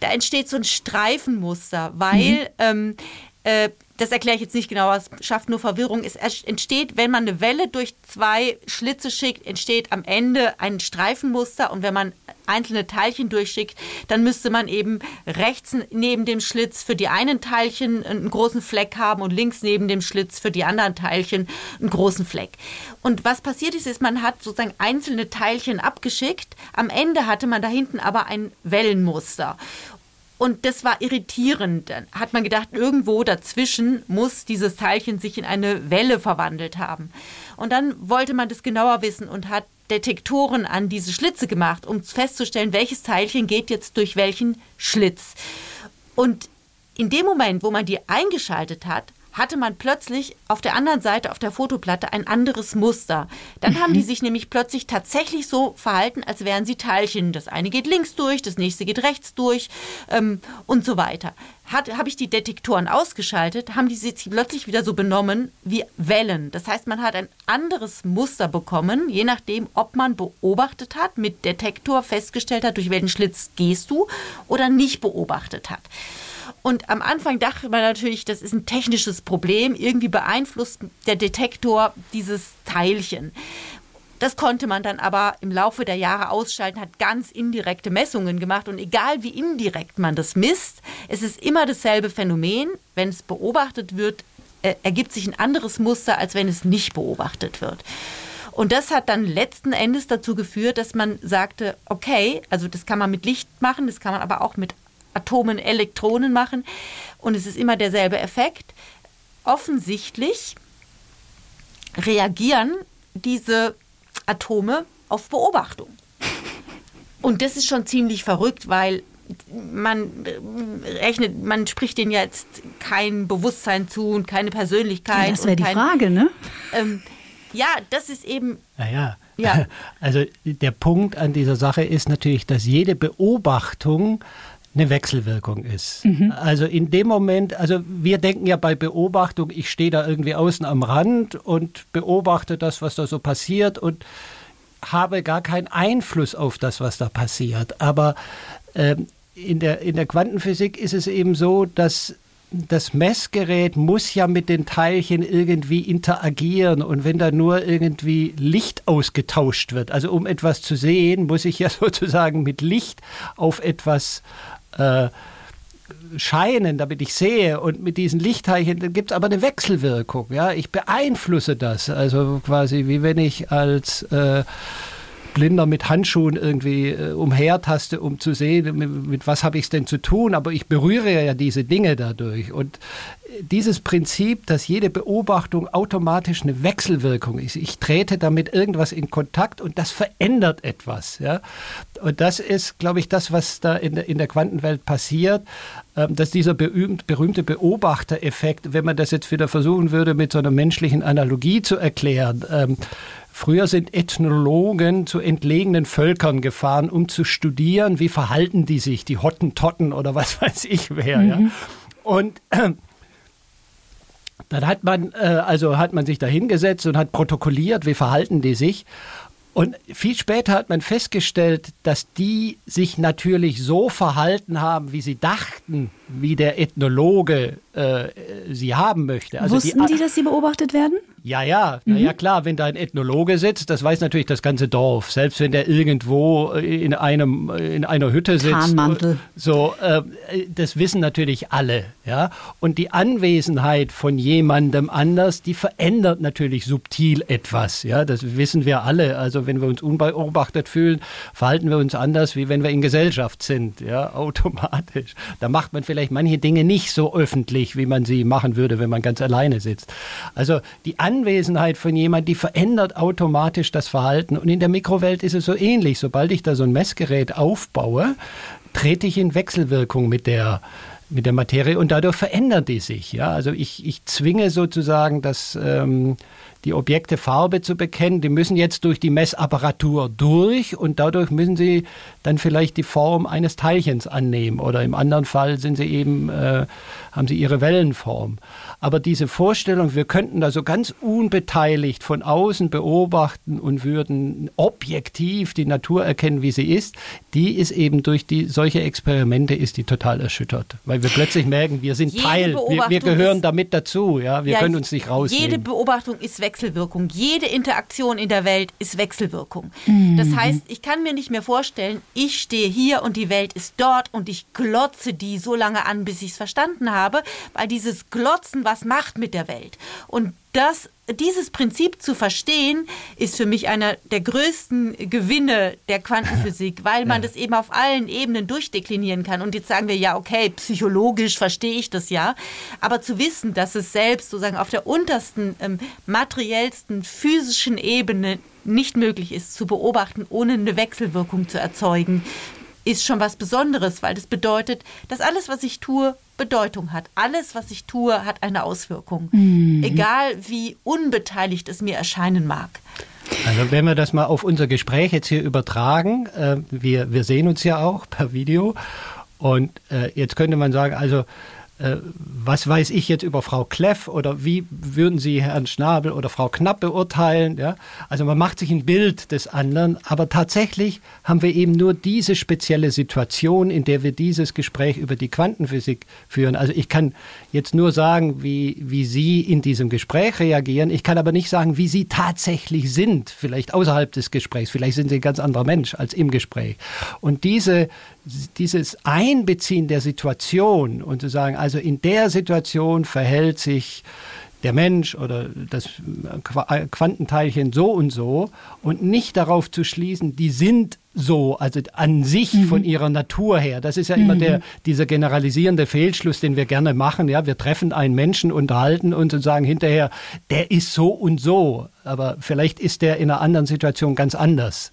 S2: Da entsteht so ein Streifenmuster, weil mhm. ähm, äh, das erkläre ich jetzt nicht genau, es schafft nur Verwirrung. Es entsteht, wenn man eine Welle durch zwei Schlitze schickt, entsteht am Ende ein Streifenmuster und wenn man einzelne Teilchen durchschickt, dann müsste man eben rechts neben dem Schlitz für die einen Teilchen einen großen Fleck haben und links neben dem Schlitz für die anderen Teilchen einen großen Fleck. Und was passiert ist, ist, man hat sozusagen einzelne Teilchen abgeschickt. Am Ende hatte man da hinten aber ein Wellenmuster. Und das war irritierend. Dann hat man gedacht, irgendwo dazwischen muss dieses Teilchen sich in eine Welle verwandelt haben. Und dann wollte man das genauer wissen und hat Detektoren an diese Schlitze gemacht, um festzustellen, welches Teilchen geht jetzt durch welchen Schlitz. Und in dem Moment, wo man die eingeschaltet hat, hatte man plötzlich auf der anderen Seite auf der Fotoplatte ein anderes Muster. Dann mhm. haben die mhm. sich nämlich plötzlich tatsächlich so verhalten, als wären sie Teilchen. Das eine geht links durch, das nächste geht rechts durch ähm, und so weiter. Habe ich die Detektoren ausgeschaltet, haben die sich plötzlich wieder so benommen wie Wellen. Das heißt, man hat ein anderes Muster bekommen, je nachdem, ob man beobachtet hat, mit Detektor festgestellt hat, durch welchen Schlitz gehst du oder nicht beobachtet hat. Und am Anfang dachte man natürlich, das ist ein technisches Problem. Irgendwie beeinflusst der Detektor dieses Teilchen. Das konnte man dann aber im Laufe der Jahre ausschalten, hat ganz indirekte Messungen gemacht. Und egal wie indirekt man das misst, es ist immer dasselbe Phänomen. Wenn es beobachtet wird, äh, ergibt sich ein anderes Muster, als wenn es nicht beobachtet wird. Und das hat dann letzten Endes dazu geführt, dass man sagte, okay, also das kann man mit Licht machen, das kann man aber auch mit Atomen Elektronen machen und es ist immer derselbe Effekt. Offensichtlich reagieren diese Atome auf Beobachtung. (laughs) Und das ist schon ziemlich verrückt, weil man rechnet, man spricht denen jetzt kein Bewusstsein zu und keine Persönlichkeit. Ja,
S4: das wäre die kein, Frage, ne?
S2: Ähm, ja, das ist eben.
S1: Naja, ja. (laughs) also der Punkt an dieser Sache ist natürlich, dass jede Beobachtung eine Wechselwirkung ist. Mhm. Also in dem Moment, also wir denken ja bei Beobachtung, ich stehe da irgendwie außen am Rand und beobachte das, was da so passiert und habe gar keinen Einfluss auf das, was da passiert. Aber ähm, in, der, in der Quantenphysik ist es eben so, dass das Messgerät muss ja mit den Teilchen irgendwie interagieren und wenn da nur irgendwie Licht ausgetauscht wird, also um etwas zu sehen, muss ich ja (laughs) sozusagen mit Licht auf etwas äh, scheinen, damit ich sehe. Und mit diesen Lichtteilchen gibt es aber eine Wechselwirkung. Ja, ich beeinflusse das. Also quasi wie wenn ich als äh, Blinder mit Handschuhen irgendwie äh, umhertaste, um zu sehen, mit, mit was habe ich es denn zu tun. Aber ich berühre ja diese Dinge dadurch. Und dieses Prinzip, dass jede Beobachtung automatisch eine Wechselwirkung ist. Ich trete damit irgendwas in Kontakt und das verändert etwas. Ja? Und das ist, glaube ich, das, was da in der, in der Quantenwelt passiert, ähm, dass dieser berühmte Beobachtereffekt, wenn man das jetzt wieder versuchen würde, mit so einer menschlichen Analogie zu erklären, ähm, Früher sind Ethnologen zu entlegenen Völkern gefahren, um zu studieren, wie verhalten die sich, die Hottentotten oder was (laughs) weiß ich wer. Mhm. Ja. Und äh, (clears throat) dann hat man, äh, also hat man sich da hingesetzt und hat protokolliert, wie verhalten die sich. Und viel später hat man festgestellt, dass die sich natürlich so verhalten haben, wie sie dachten, wie der Ethnologe äh, sie haben möchte.
S4: Also Wussten die, die, dass sie beobachtet werden?
S1: Ja, ja, mhm. na ja klar, wenn da ein Ethnologe sitzt, das weiß natürlich das ganze Dorf. Selbst wenn der irgendwo in einem in einer Hütte sitzt,
S4: Tarnmantel.
S1: so äh, das wissen natürlich alle, ja. Und die Anwesenheit von jemandem anders, die verändert natürlich subtil etwas, ja. Das wissen wir alle. Also wenn wir uns unbeobachtet fühlen, verhalten wir uns anders, wie wenn wir in Gesellschaft sind, ja, (laughs) automatisch. Da macht man vielleicht manche Dinge nicht so öffentlich, wie man sie machen würde, wenn man ganz alleine sitzt. Also die Anwesenheit von jemand, die verändert automatisch das Verhalten. Und in der Mikrowelt ist es so ähnlich. Sobald ich da so ein Messgerät aufbaue, trete ich in Wechselwirkung mit der mit der Materie und dadurch verändert die sich. Ja, also ich, ich zwinge sozusagen das ähm, die Objekte Farbe zu bekennen, die müssen jetzt durch die Messapparatur durch und dadurch müssen sie dann vielleicht die Form eines Teilchens annehmen oder im anderen Fall sind sie eben, äh, haben sie ihre Wellenform. Aber diese Vorstellung, wir könnten da so ganz unbeteiligt von außen beobachten und würden objektiv die Natur erkennen, wie sie ist, die ist eben durch die, solche Experimente ist die total erschüttert. Weil wir plötzlich merken, wir sind Teil, wir, wir, gehören ist, damit dazu, ja, wir ja, können uns nicht rausnehmen.
S2: Jede Beobachtung ist Wechselwirkung, jede Interaktion in der Welt ist Wechselwirkung. Mhm. Das heißt, ich kann mir nicht mehr vorstellen, ich stehe hier und die Welt ist dort und ich glotze die so lange an, bis ich es verstanden habe, weil dieses Glotzen was macht mit der Welt. Und das, dieses Prinzip zu verstehen, ist für mich einer der größten Gewinne der Quantenphysik, (laughs) weil man das eben auf allen Ebenen durchdeklinieren kann. Und jetzt sagen wir ja, okay, psychologisch verstehe ich das ja, aber zu wissen, dass es selbst sozusagen auf der untersten, ähm, materiellsten, physischen Ebene nicht möglich ist zu beobachten, ohne eine Wechselwirkung zu erzeugen, ist schon was Besonderes, weil das bedeutet, dass alles, was ich tue, Bedeutung hat. Alles, was ich tue, hat eine Auswirkung. Mhm. Egal wie unbeteiligt es mir erscheinen mag.
S1: Also wenn wir das mal auf unser Gespräch jetzt hier übertragen, äh, wir, wir sehen uns ja auch per Video und äh, jetzt könnte man sagen, also äh, was weiß ich jetzt über Frau Kleff oder wie würden Sie Herrn Schnabel oder Frau Knapp beurteilen? Ja? Also man macht sich ein Bild des anderen, aber tatsächlich haben wir eben nur diese spezielle Situation, in der wir dieses Gespräch über die Quantenphysik führen. Also ich kann jetzt nur sagen, wie, wie Sie in diesem Gespräch reagieren. Ich kann aber nicht sagen, wie Sie tatsächlich sind, vielleicht außerhalb des Gesprächs. Vielleicht sind Sie ein ganz anderer Mensch als im Gespräch. Und diese, dieses Einbeziehen der Situation und zu sagen, also in der Situation verhält sich der Mensch oder das Quantenteilchen so und so und nicht darauf zu schließen, die sind so, also an sich mhm. von ihrer Natur her. Das ist ja immer mhm. der, dieser generalisierende Fehlschluss, den wir gerne machen. Ja, wir treffen einen Menschen, unterhalten uns und sagen hinterher, der ist so und so. Aber vielleicht ist der in einer anderen Situation ganz anders.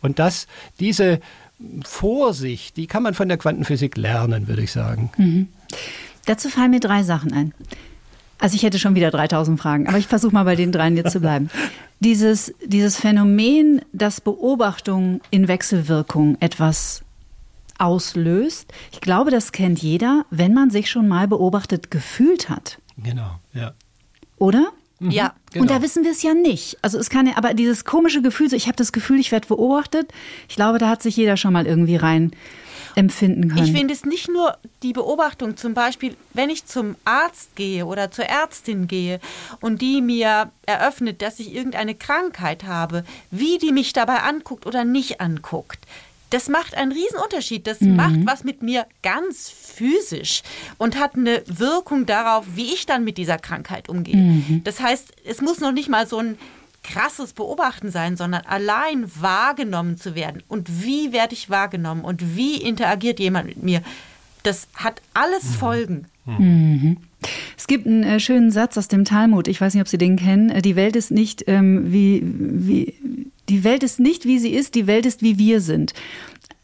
S1: Und das, diese Vorsicht, die kann man von der Quantenphysik lernen, würde ich sagen. Mhm.
S4: Dazu fallen mir drei Sachen ein. Also ich hätte schon wieder 3000 Fragen, aber ich versuche mal bei den dreien jetzt zu bleiben. (laughs) Dieses, dieses Phänomen, dass Beobachtung in Wechselwirkung etwas auslöst, ich glaube, das kennt jeder, wenn man sich schon mal beobachtet gefühlt hat.
S1: Genau, ja.
S4: Oder?
S2: Mhm. Ja.
S4: Genau. Und da wissen wir es ja nicht. Also es kann ja, aber dieses komische Gefühl, so ich habe das Gefühl, ich werde beobachtet, ich glaube, da hat sich jeder schon mal irgendwie rein empfinden können.
S2: Ich finde es nicht nur die Beobachtung, zum Beispiel, wenn ich zum Arzt gehe oder zur Ärztin gehe und die mir eröffnet, dass ich irgendeine Krankheit habe, wie die mich dabei anguckt oder nicht anguckt. Das macht einen Riesenunterschied. Das mhm. macht was mit mir ganz physisch und hat eine Wirkung darauf, wie ich dann mit dieser Krankheit umgehe. Mhm. Das heißt, es muss noch nicht mal so ein krasses Beobachten sein, sondern allein wahrgenommen zu werden. Und wie werde ich wahrgenommen und wie interagiert jemand mit mir? Das hat alles mhm. Folgen.
S4: Mhm. Es gibt einen äh, schönen Satz aus dem Talmud. Ich weiß nicht, ob Sie den kennen. Äh, die Welt ist nicht ähm, wie, wie die Welt ist nicht wie sie ist. Die Welt ist wie wir sind.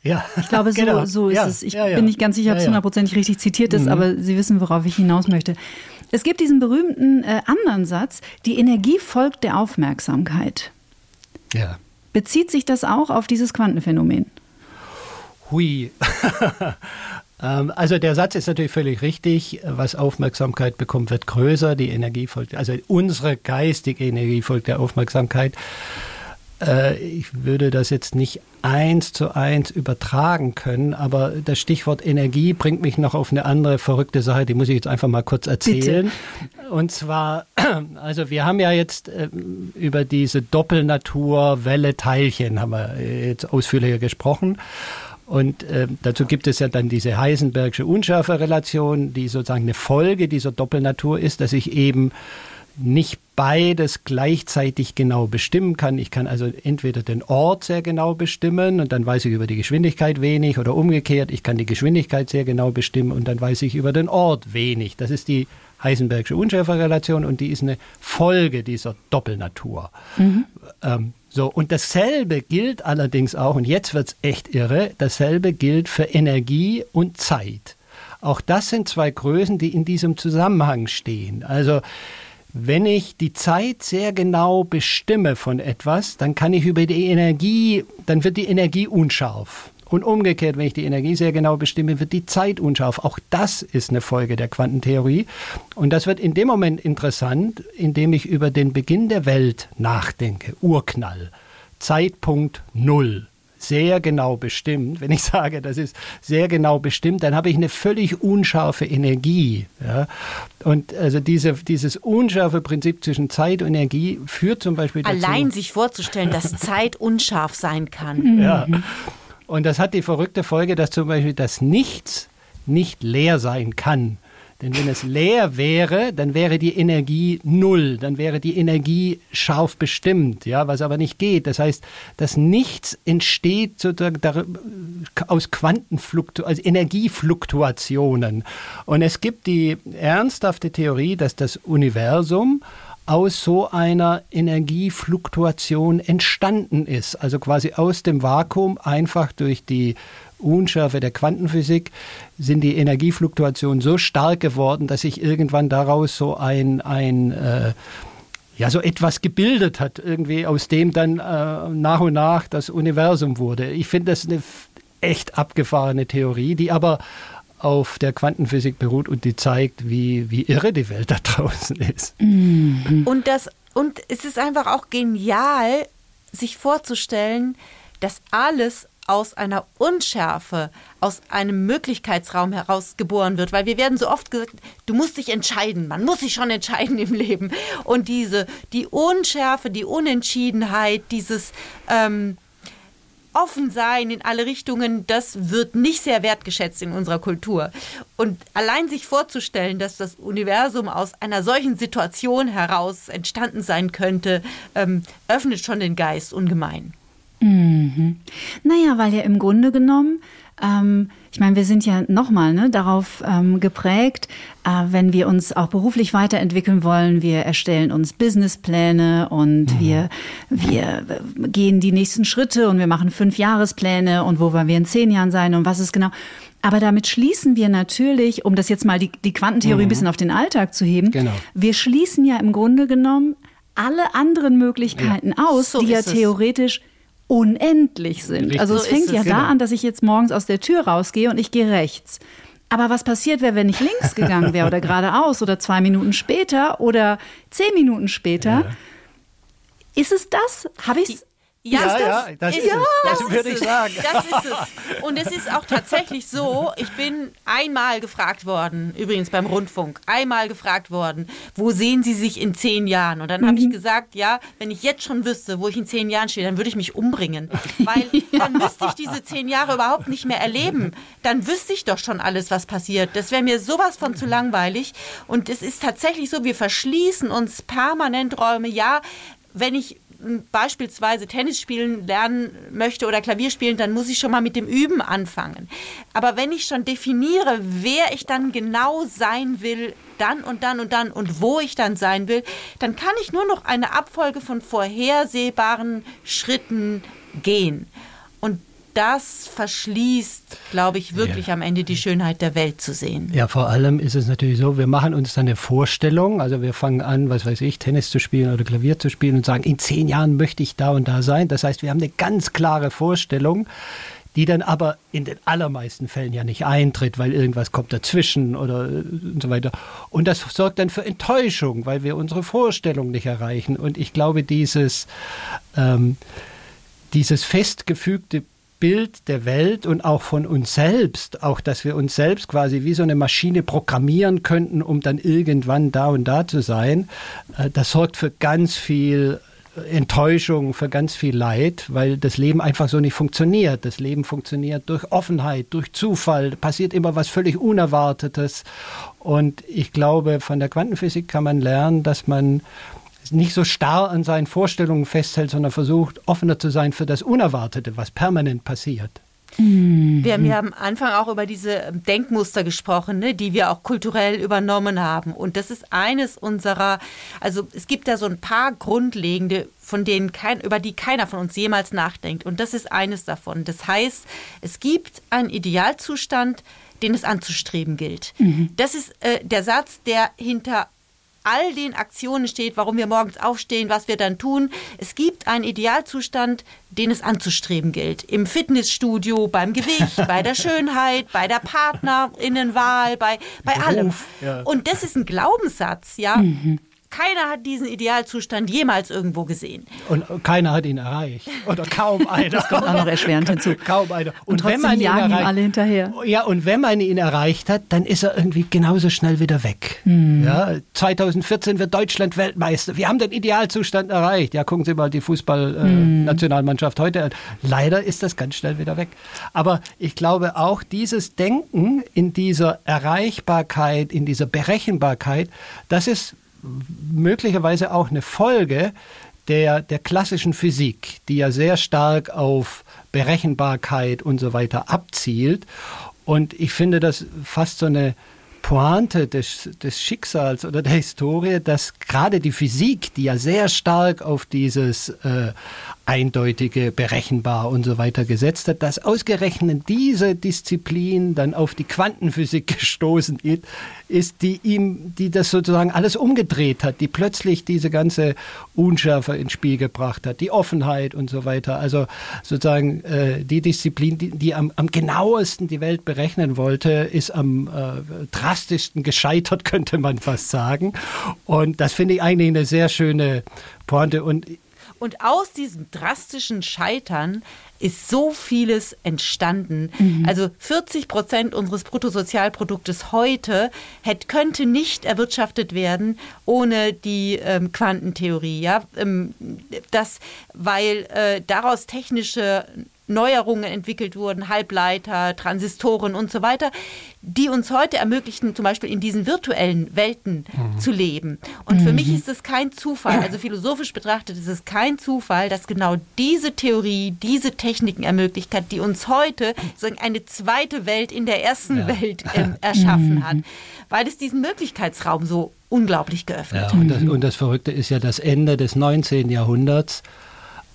S1: Ja,
S4: ich glaube, so, genau. so ist ja, es. Ich ja, ja. bin nicht ganz sicher, ob es hundertprozentig richtig zitiert ist, mhm. aber Sie wissen, worauf ich hinaus möchte. Es gibt diesen berühmten äh, anderen Satz, die Energie folgt der Aufmerksamkeit.
S1: Ja.
S4: Bezieht sich das auch auf dieses Quantenphänomen?
S1: Hui. (laughs) Ähm, also der Satz ist natürlich völlig richtig. Was Aufmerksamkeit bekommt, wird größer. Die Energie folgt, also unsere geistige Energie folgt der Aufmerksamkeit. Äh, ich würde das jetzt nicht eins zu eins übertragen können, aber das Stichwort Energie bringt mich noch auf eine andere verrückte Sache, die muss ich jetzt einfach mal kurz erzählen. Bitte. Und zwar, (clears throat) also wir haben ja jetzt äh, über diese Doppelnatur, Welle, Teilchen haben wir jetzt ausführlicher gesprochen. Und äh, dazu gibt es ja dann diese Heisenbergsche Unschärferelation, die sozusagen eine Folge dieser Doppelnatur ist, dass ich eben nicht beides gleichzeitig genau bestimmen kann. Ich kann also entweder den Ort sehr genau bestimmen und dann weiß ich über die Geschwindigkeit wenig oder umgekehrt, ich kann die Geschwindigkeit sehr genau bestimmen und dann weiß ich über den Ort wenig. Das ist die Heisenbergsche Unschärferelation und die ist eine Folge dieser Doppelnatur. Mhm. Ähm, so, und dasselbe gilt allerdings auch, und jetzt wird es echt irre, dasselbe gilt für Energie und Zeit. Auch das sind zwei Größen, die in diesem Zusammenhang stehen. Also wenn ich die Zeit sehr genau bestimme von etwas, dann kann ich über die Energie, dann wird die Energie unscharf. Und umgekehrt, wenn ich die Energie sehr genau bestimme, wird die Zeit unscharf. Auch das ist eine Folge der Quantentheorie. Und das wird in dem Moment interessant, in dem ich über den Beginn der Welt nachdenke. Urknall. Zeitpunkt Null sehr genau bestimmt, wenn ich (laughs) sage, das ist sehr genau bestimmt, dann habe ich eine völlig unscharfe Energie. Ja? Und also diese, dieses unscharfe Prinzip zwischen Zeit und Energie führt zum Beispiel
S2: dazu. Allein sich vorzustellen, dass (laughs) Zeit unscharf sein kann. (laughs)
S1: Ja. Und das hat die verrückte Folge, dass zum Beispiel das Nichts nicht leer sein kann. Denn wenn es leer wäre, dann wäre die Energie null, dann wäre die Energie scharf bestimmt, ja, was aber nicht geht. Das heißt, das Nichts entsteht sozusagen aus Quantenfluktu also Energiefluktuationen. Und es gibt die ernsthafte Theorie, dass das Universum aus so einer Energiefluktuation entstanden ist. Also quasi aus dem Vakuum einfach durch die Unschärfe der Quantenphysik sind die Energiefluktuationen so stark geworden, dass sich irgendwann daraus so ein, ein äh, ja, so etwas gebildet hat, irgendwie, aus dem dann äh, nach und nach das Universum wurde. Ich finde das eine echt abgefahrene Theorie, die aber auf der Quantenphysik beruht und die zeigt, wie, wie irre die Welt da (laughs) draußen ist.
S2: Mhm. Und, das, und es ist einfach auch genial, sich vorzustellen, dass alles aus einer Unschärfe, aus einem Möglichkeitsraum heraus geboren wird, weil wir werden so oft gesagt, du musst dich entscheiden, man muss sich schon entscheiden im Leben. Und diese, die Unschärfe, die Unentschiedenheit, dieses ähm, Offensein in alle Richtungen, das wird nicht sehr wertgeschätzt in unserer Kultur. Und allein sich vorzustellen, dass das Universum aus einer solchen Situation heraus entstanden sein könnte, ähm, öffnet schon den Geist ungemein.
S4: Mhm. Naja, weil ja im Grunde genommen, ähm, ich meine, wir sind ja nochmal ne, darauf ähm, geprägt, äh, wenn wir uns auch beruflich weiterentwickeln wollen, wir erstellen uns Businesspläne und mhm. wir, wir gehen die nächsten Schritte und wir machen fünf Jahrespläne und wo wollen wir in zehn Jahren sein und was ist genau. Aber damit schließen wir natürlich, um das jetzt mal die, die Quantentheorie mhm. ein bisschen auf den Alltag zu heben, genau. wir schließen ja im Grunde genommen alle anderen Möglichkeiten ja. aus, so die ja theoretisch es unendlich sind. Richtig. Also es fängt ja genau. da an, dass ich jetzt morgens aus der Tür rausgehe und ich gehe rechts. Aber was passiert wäre, wenn ich links gegangen wäre oder geradeaus oder zwei Minuten später oder zehn Minuten später? Ja. Ist es das? Habe ich es
S2: ja,
S1: ja, ja, das ist, ja, es. Das würde ich sagen.
S2: Das ist es. Und es ist auch tatsächlich so, ich bin einmal gefragt worden, übrigens beim Rundfunk, einmal gefragt worden, wo sehen Sie sich in zehn Jahren? Und dann mhm. habe ich gesagt, ja, wenn ich jetzt schon wüsste, wo ich in zehn Jahren stehe, dann würde ich mich umbringen. Weil (laughs) dann müsste ich diese zehn Jahre überhaupt nicht mehr erleben. Dann wüsste ich doch schon alles, was passiert. Das wäre mir sowas von zu langweilig. Und es ist tatsächlich so, wir verschließen uns permanent Räume. Ja, wenn ich beispielsweise Tennis spielen lernen möchte oder Klavier spielen, dann muss ich schon mal mit dem Üben anfangen. Aber wenn ich schon definiere, wer ich dann genau sein will, dann und dann und dann und wo ich dann sein will, dann kann ich nur noch eine Abfolge von vorhersehbaren Schritten gehen das verschließt, glaube ich, wirklich ja. am Ende die Schönheit der Welt zu sehen.
S1: Ja, vor allem ist es natürlich so, wir machen uns dann eine Vorstellung, also wir fangen an, was weiß ich, Tennis zu spielen oder Klavier zu spielen und sagen, in zehn Jahren möchte ich da und da sein. Das heißt, wir haben eine ganz klare Vorstellung, die dann aber in den allermeisten Fällen ja nicht eintritt, weil irgendwas kommt dazwischen oder und so weiter. Und das sorgt dann für Enttäuschung, weil wir unsere Vorstellung nicht erreichen. Und ich glaube, dieses, ähm, dieses festgefügte Bild der Welt und auch von uns selbst, auch dass wir uns selbst quasi wie so eine Maschine programmieren könnten, um dann irgendwann da und da zu sein, äh, das sorgt für ganz viel Enttäuschung, für ganz viel Leid, weil das Leben einfach so nicht funktioniert. Das Leben funktioniert durch Offenheit, durch Zufall, passiert immer was völlig Unerwartetes. Und ich glaube, von der Quantenphysik kann man lernen, dass man nicht so starr an seinen Vorstellungen festhält, sondern versucht, offener zu sein für das Unerwartete, was permanent passiert.
S2: Wir haben ja am Anfang auch über diese Denkmuster gesprochen, ne, die wir auch kulturell übernommen haben. Und das ist eines unserer, also es gibt da so ein paar grundlegende, von denen kein, über die keiner von uns jemals nachdenkt. Und das ist eines davon. Das heißt, es gibt einen Idealzustand, den es anzustreben gilt. Mhm. Das ist äh, der Satz, der hinter all den Aktionen steht, warum wir morgens aufstehen, was wir dann tun. Es gibt einen Idealzustand, den es anzustreben gilt. Im Fitnessstudio, beim Gewicht, bei der (laughs) Schönheit, bei der Partnerinnenwahl, bei, bei allem. Ja. Und das ist ein Glaubenssatz, ja. Mhm keiner hat diesen Idealzustand jemals irgendwo gesehen.
S1: Und keiner hat ihn erreicht. Oder kaum (laughs) einer.
S4: Das kommt auch noch erschwerend hinzu.
S1: Kaum einer.
S4: Und, und wenn man ihn erreicht, alle hinterher.
S1: Ja, und wenn man ihn erreicht hat, dann ist er irgendwie genauso schnell wieder weg. Hm. Ja, 2014 wird Deutschland Weltmeister. Wir haben den Idealzustand erreicht. Ja, gucken Sie mal die Fußballnationalmannschaft äh, hm. heute an. Leider ist das ganz schnell wieder weg. Aber ich glaube auch dieses Denken in dieser Erreichbarkeit, in dieser Berechenbarkeit, das ist möglicherweise auch eine Folge der, der klassischen Physik, die ja sehr stark auf Berechenbarkeit und so weiter abzielt. Und ich finde das fast so eine Pointe des, des Schicksals oder der Historie, dass gerade die Physik, die ja sehr stark auf dieses äh, eindeutige, berechenbar und so weiter gesetzt hat, dass ausgerechnet diese Disziplin dann auf die Quantenphysik (laughs) gestoßen ist, die ihm, die das sozusagen alles umgedreht hat, die plötzlich diese ganze Unschärfe ins Spiel gebracht hat, die Offenheit und so weiter. Also sozusagen äh, die Disziplin, die, die am, am, genauesten die Welt berechnen wollte, ist am äh, drastischsten gescheitert, (laughs) könnte man fast sagen. Und das finde ich eigentlich eine sehr schöne Pointe. Und
S2: und aus diesem drastischen Scheitern ist so vieles entstanden. Mhm. Also 40 Prozent unseres Bruttosozialproduktes heute hätte, könnte nicht erwirtschaftet werden ohne die ähm, Quantentheorie. Ja? Ähm, das, weil äh, daraus technische Neuerungen entwickelt wurden, Halbleiter, Transistoren und so weiter, die uns heute ermöglichen, zum Beispiel in diesen virtuellen Welten mhm. zu leben. Und mhm. für mich ist es kein Zufall, also philosophisch betrachtet ist es kein Zufall, dass genau diese Theorie, diese Techniken ermöglicht hat, die uns heute so eine zweite Welt in der ersten ja. Welt äh, erschaffen mhm. hat, weil es diesen Möglichkeitsraum so unglaublich geöffnet
S1: ja, und das, und das Verrückte ist ja das Ende des 19. Jahrhunderts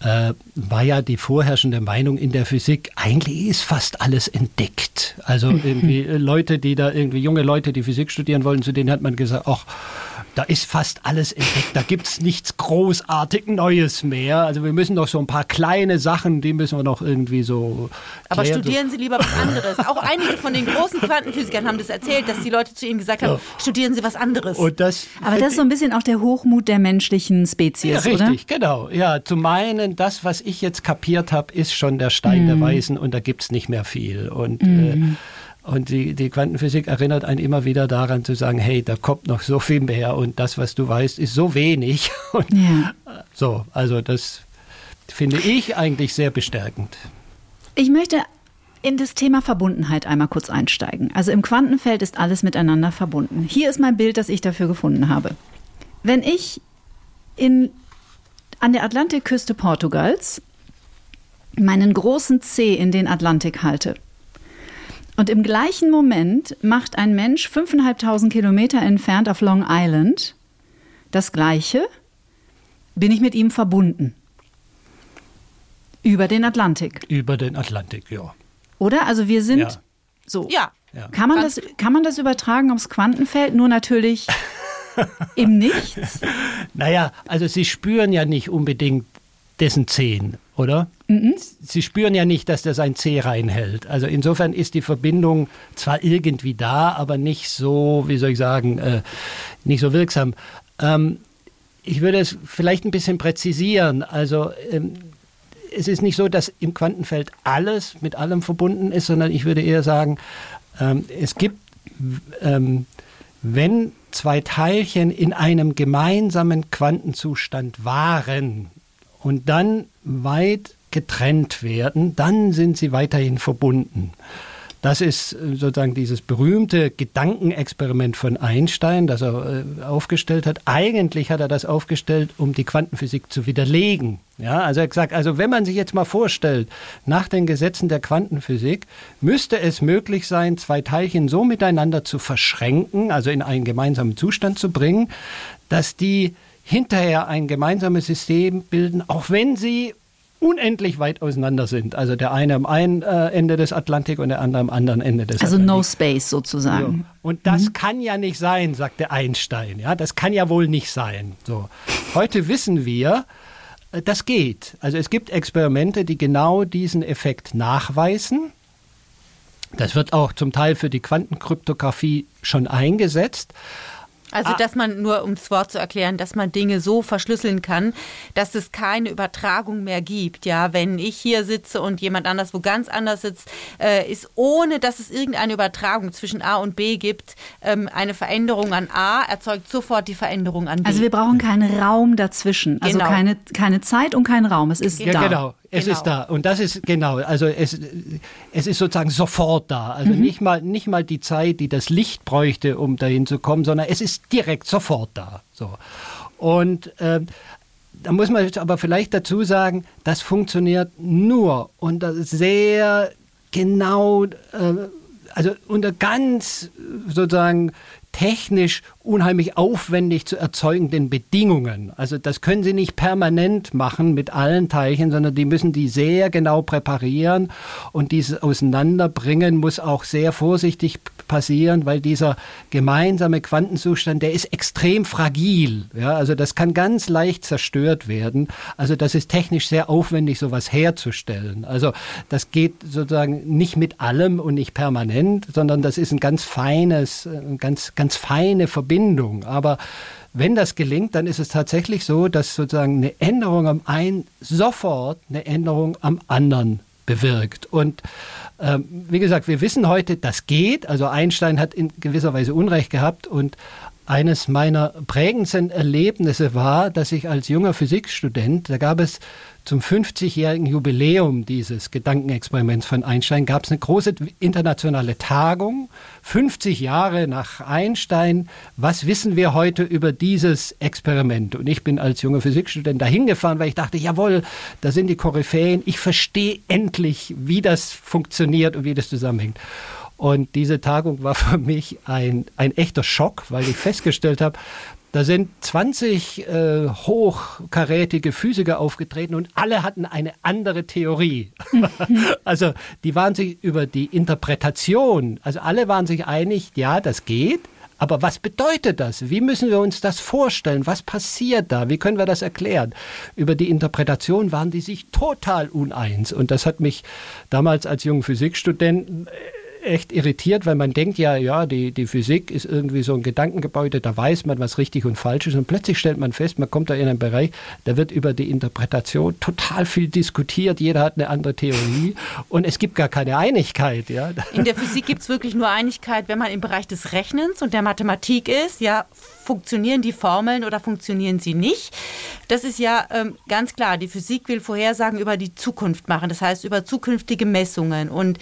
S1: äh, war ja die vorherrschende Meinung in der Physik, eigentlich ist fast alles entdeckt. Also (laughs) irgendwie äh, Leute, die da irgendwie junge Leute, die Physik studieren wollen, zu denen hat man gesagt, ach, da ist fast alles entdeckt, da gibt es nichts großartig Neues mehr. Also wir müssen doch so ein paar kleine Sachen, die müssen wir noch irgendwie so.
S2: Aber klären. studieren Sie lieber was anderes. Auch einige von den großen Quantenphysikern haben das erzählt, dass die Leute zu ihnen gesagt haben, ja. studieren Sie was anderes.
S1: Das,
S4: Aber das ist so ein bisschen auch der Hochmut der menschlichen Spezies,
S1: ja,
S4: richtig,
S1: oder? genau. Ja, zu meinen, das, was ich jetzt kapiert habe, ist schon der Stein mm. der mhm. Weisen und da gibt es nicht mehr viel. Und mm. äh, und die, die Quantenphysik erinnert einen immer wieder daran zu sagen, hey, da kommt noch so viel mehr und das, was du weißt, ist so wenig. (laughs) Und ja. So, also das finde ich eigentlich sehr bestärkend.
S4: Ich möchte in das Thema Verbundenheit einmal kurz einsteigen. Also im Quantenfeld ist alles miteinander verbunden. Hier ist mein Bild, das ich dafür gefunden habe. Wenn ich in, an der Atlantikküste Portugals meinen großen C in den Atlantik halte, und im gleichen Moment macht ein Mensch 5.500 Kilometer entfernt auf Long Island das Gleiche, bin ich mit ihm verbunden. Über den Atlantik.
S1: Über den Atlantik, ja.
S4: Oder? Also wir sind ja. so.
S2: Ja.
S4: Kann, man das, kann man das übertragen aufs Quantenfeld? Nur natürlich (laughs) im Nichts?
S1: Naja, also Sie spüren ja nicht unbedingt dessen Zehen, oder? Mhm. Sie spüren ja nicht, dass das ein C reinhält. Also insofern ist die Verbindung zwar irgendwie da, aber nicht so, wie soll ich sagen, äh, nicht so wirksam. Ähm, ich würde es vielleicht ein bisschen präzisieren. Also ähm, es ist nicht so, dass im Quantenfeld alles mit allem verbunden ist, sondern ich würde eher sagen, ähm, es gibt, ähm, wenn zwei Teilchen in einem gemeinsamen Quantenzustand waren und dann weit getrennt werden, dann sind sie weiterhin verbunden. Das ist äh, sozusagen dieses berühmte Gedankenexperiment von Einstein, das er äh, aufgestellt hat. Eigentlich hat er das aufgestellt, um die Quantenphysik zu widerlegen. Ja, also er hat gesagt, also wenn man sich jetzt mal vorstellt, nach den Gesetzen der Quantenphysik müsste es möglich sein, zwei Teilchen so miteinander zu verschränken, also in einen gemeinsamen Zustand zu bringen, dass die hinterher ein gemeinsames System bilden, auch wenn sie unendlich weit auseinander sind. Also der eine am einen äh, Ende des Atlantik und der andere am anderen Ende des
S4: also
S1: Atlantik.
S4: Also no space sozusagen.
S1: Ja. Und das mhm. kann ja nicht sein, sagte Einstein. Ja, das kann ja wohl nicht sein. So. Heute wissen wir, äh, das geht. Also es gibt Experimente, die genau diesen Effekt nachweisen. Das wird auch zum Teil für die Quantenkryptographie schon eingesetzt.
S2: Also, ah. dass man nur, um das Wort zu erklären, dass man Dinge so verschlüsseln kann, dass es keine Übertragung mehr gibt. Ja, wenn ich hier sitze und jemand anders wo ganz anders sitzt, äh, ist ohne, dass es irgendeine Übertragung zwischen A und B gibt, ähm, eine Veränderung an A erzeugt sofort die Veränderung an B.
S4: Also wir brauchen keinen Raum dazwischen, also genau. keine, keine Zeit und kein Raum. Es ist
S1: ja,
S4: da.
S1: Genau. Es genau. ist da und das ist genau, also es, es ist sozusagen sofort da. Also mhm. nicht mal nicht mal die Zeit, die das Licht bräuchte, um dahin zu kommen, sondern es ist direkt sofort da. So und äh, da muss man jetzt aber vielleicht dazu sagen, das funktioniert nur unter sehr genau, äh, also unter ganz sozusagen technisch unheimlich aufwendig zu erzeugenden Bedingungen. Also das können Sie nicht permanent machen mit allen Teilchen, sondern die müssen die sehr genau präparieren und dieses Auseinanderbringen muss auch sehr vorsichtig passieren, weil dieser gemeinsame Quantenzustand, der ist extrem fragil. Ja, also das kann ganz leicht zerstört werden. Also das ist technisch sehr aufwendig, sowas herzustellen. Also das geht sozusagen nicht mit allem und nicht permanent, sondern das ist ein ganz feines, ein ganz ganz feine Verbindung. Aber wenn das gelingt, dann ist es tatsächlich so, dass sozusagen eine Änderung am einen sofort eine Änderung am anderen bewirkt. Und ähm, wie gesagt, wir wissen heute, das geht. Also Einstein hat in gewisser Weise Unrecht gehabt und eines meiner prägendsten Erlebnisse war, dass ich als junger Physikstudent, da gab es zum 50-jährigen Jubiläum dieses Gedankenexperiments von Einstein gab es eine große internationale Tagung. 50 Jahre nach Einstein. Was wissen wir heute über dieses Experiment? Und ich bin als junger Physikstudent dahin gefahren, weil ich dachte, jawohl, da sind die Koryphäen. Ich verstehe endlich, wie das funktioniert und wie das zusammenhängt. Und diese Tagung war für mich ein, ein echter Schock, weil ich festgestellt habe, da sind 20 äh, hochkarätige Physiker aufgetreten und alle hatten eine andere Theorie. (laughs) also die waren sich über die Interpretation, also alle waren sich einig, ja, das geht. Aber was bedeutet das? Wie müssen wir uns das vorstellen? Was passiert da? Wie können wir das erklären? Über die Interpretation waren die sich total uneins. Und das hat mich damals als jungen Physikstudenten echt irritiert, weil man denkt ja, ja, die, die Physik ist irgendwie so ein Gedankengebäude, da weiß man, was richtig und falsch ist. Und plötzlich stellt man fest, man kommt da in einen Bereich, da wird über die Interpretation total viel diskutiert, jeder hat eine andere Theorie (laughs) und es gibt gar keine Einigkeit. Ja.
S2: In der Physik gibt es wirklich nur Einigkeit, wenn man im Bereich des Rechnens und der Mathematik ist, ja, funktionieren die Formeln oder funktionieren sie nicht. Das ist ja ähm, ganz klar. Die Physik will Vorhersagen über die Zukunft machen, das heißt über zukünftige Messungen. Und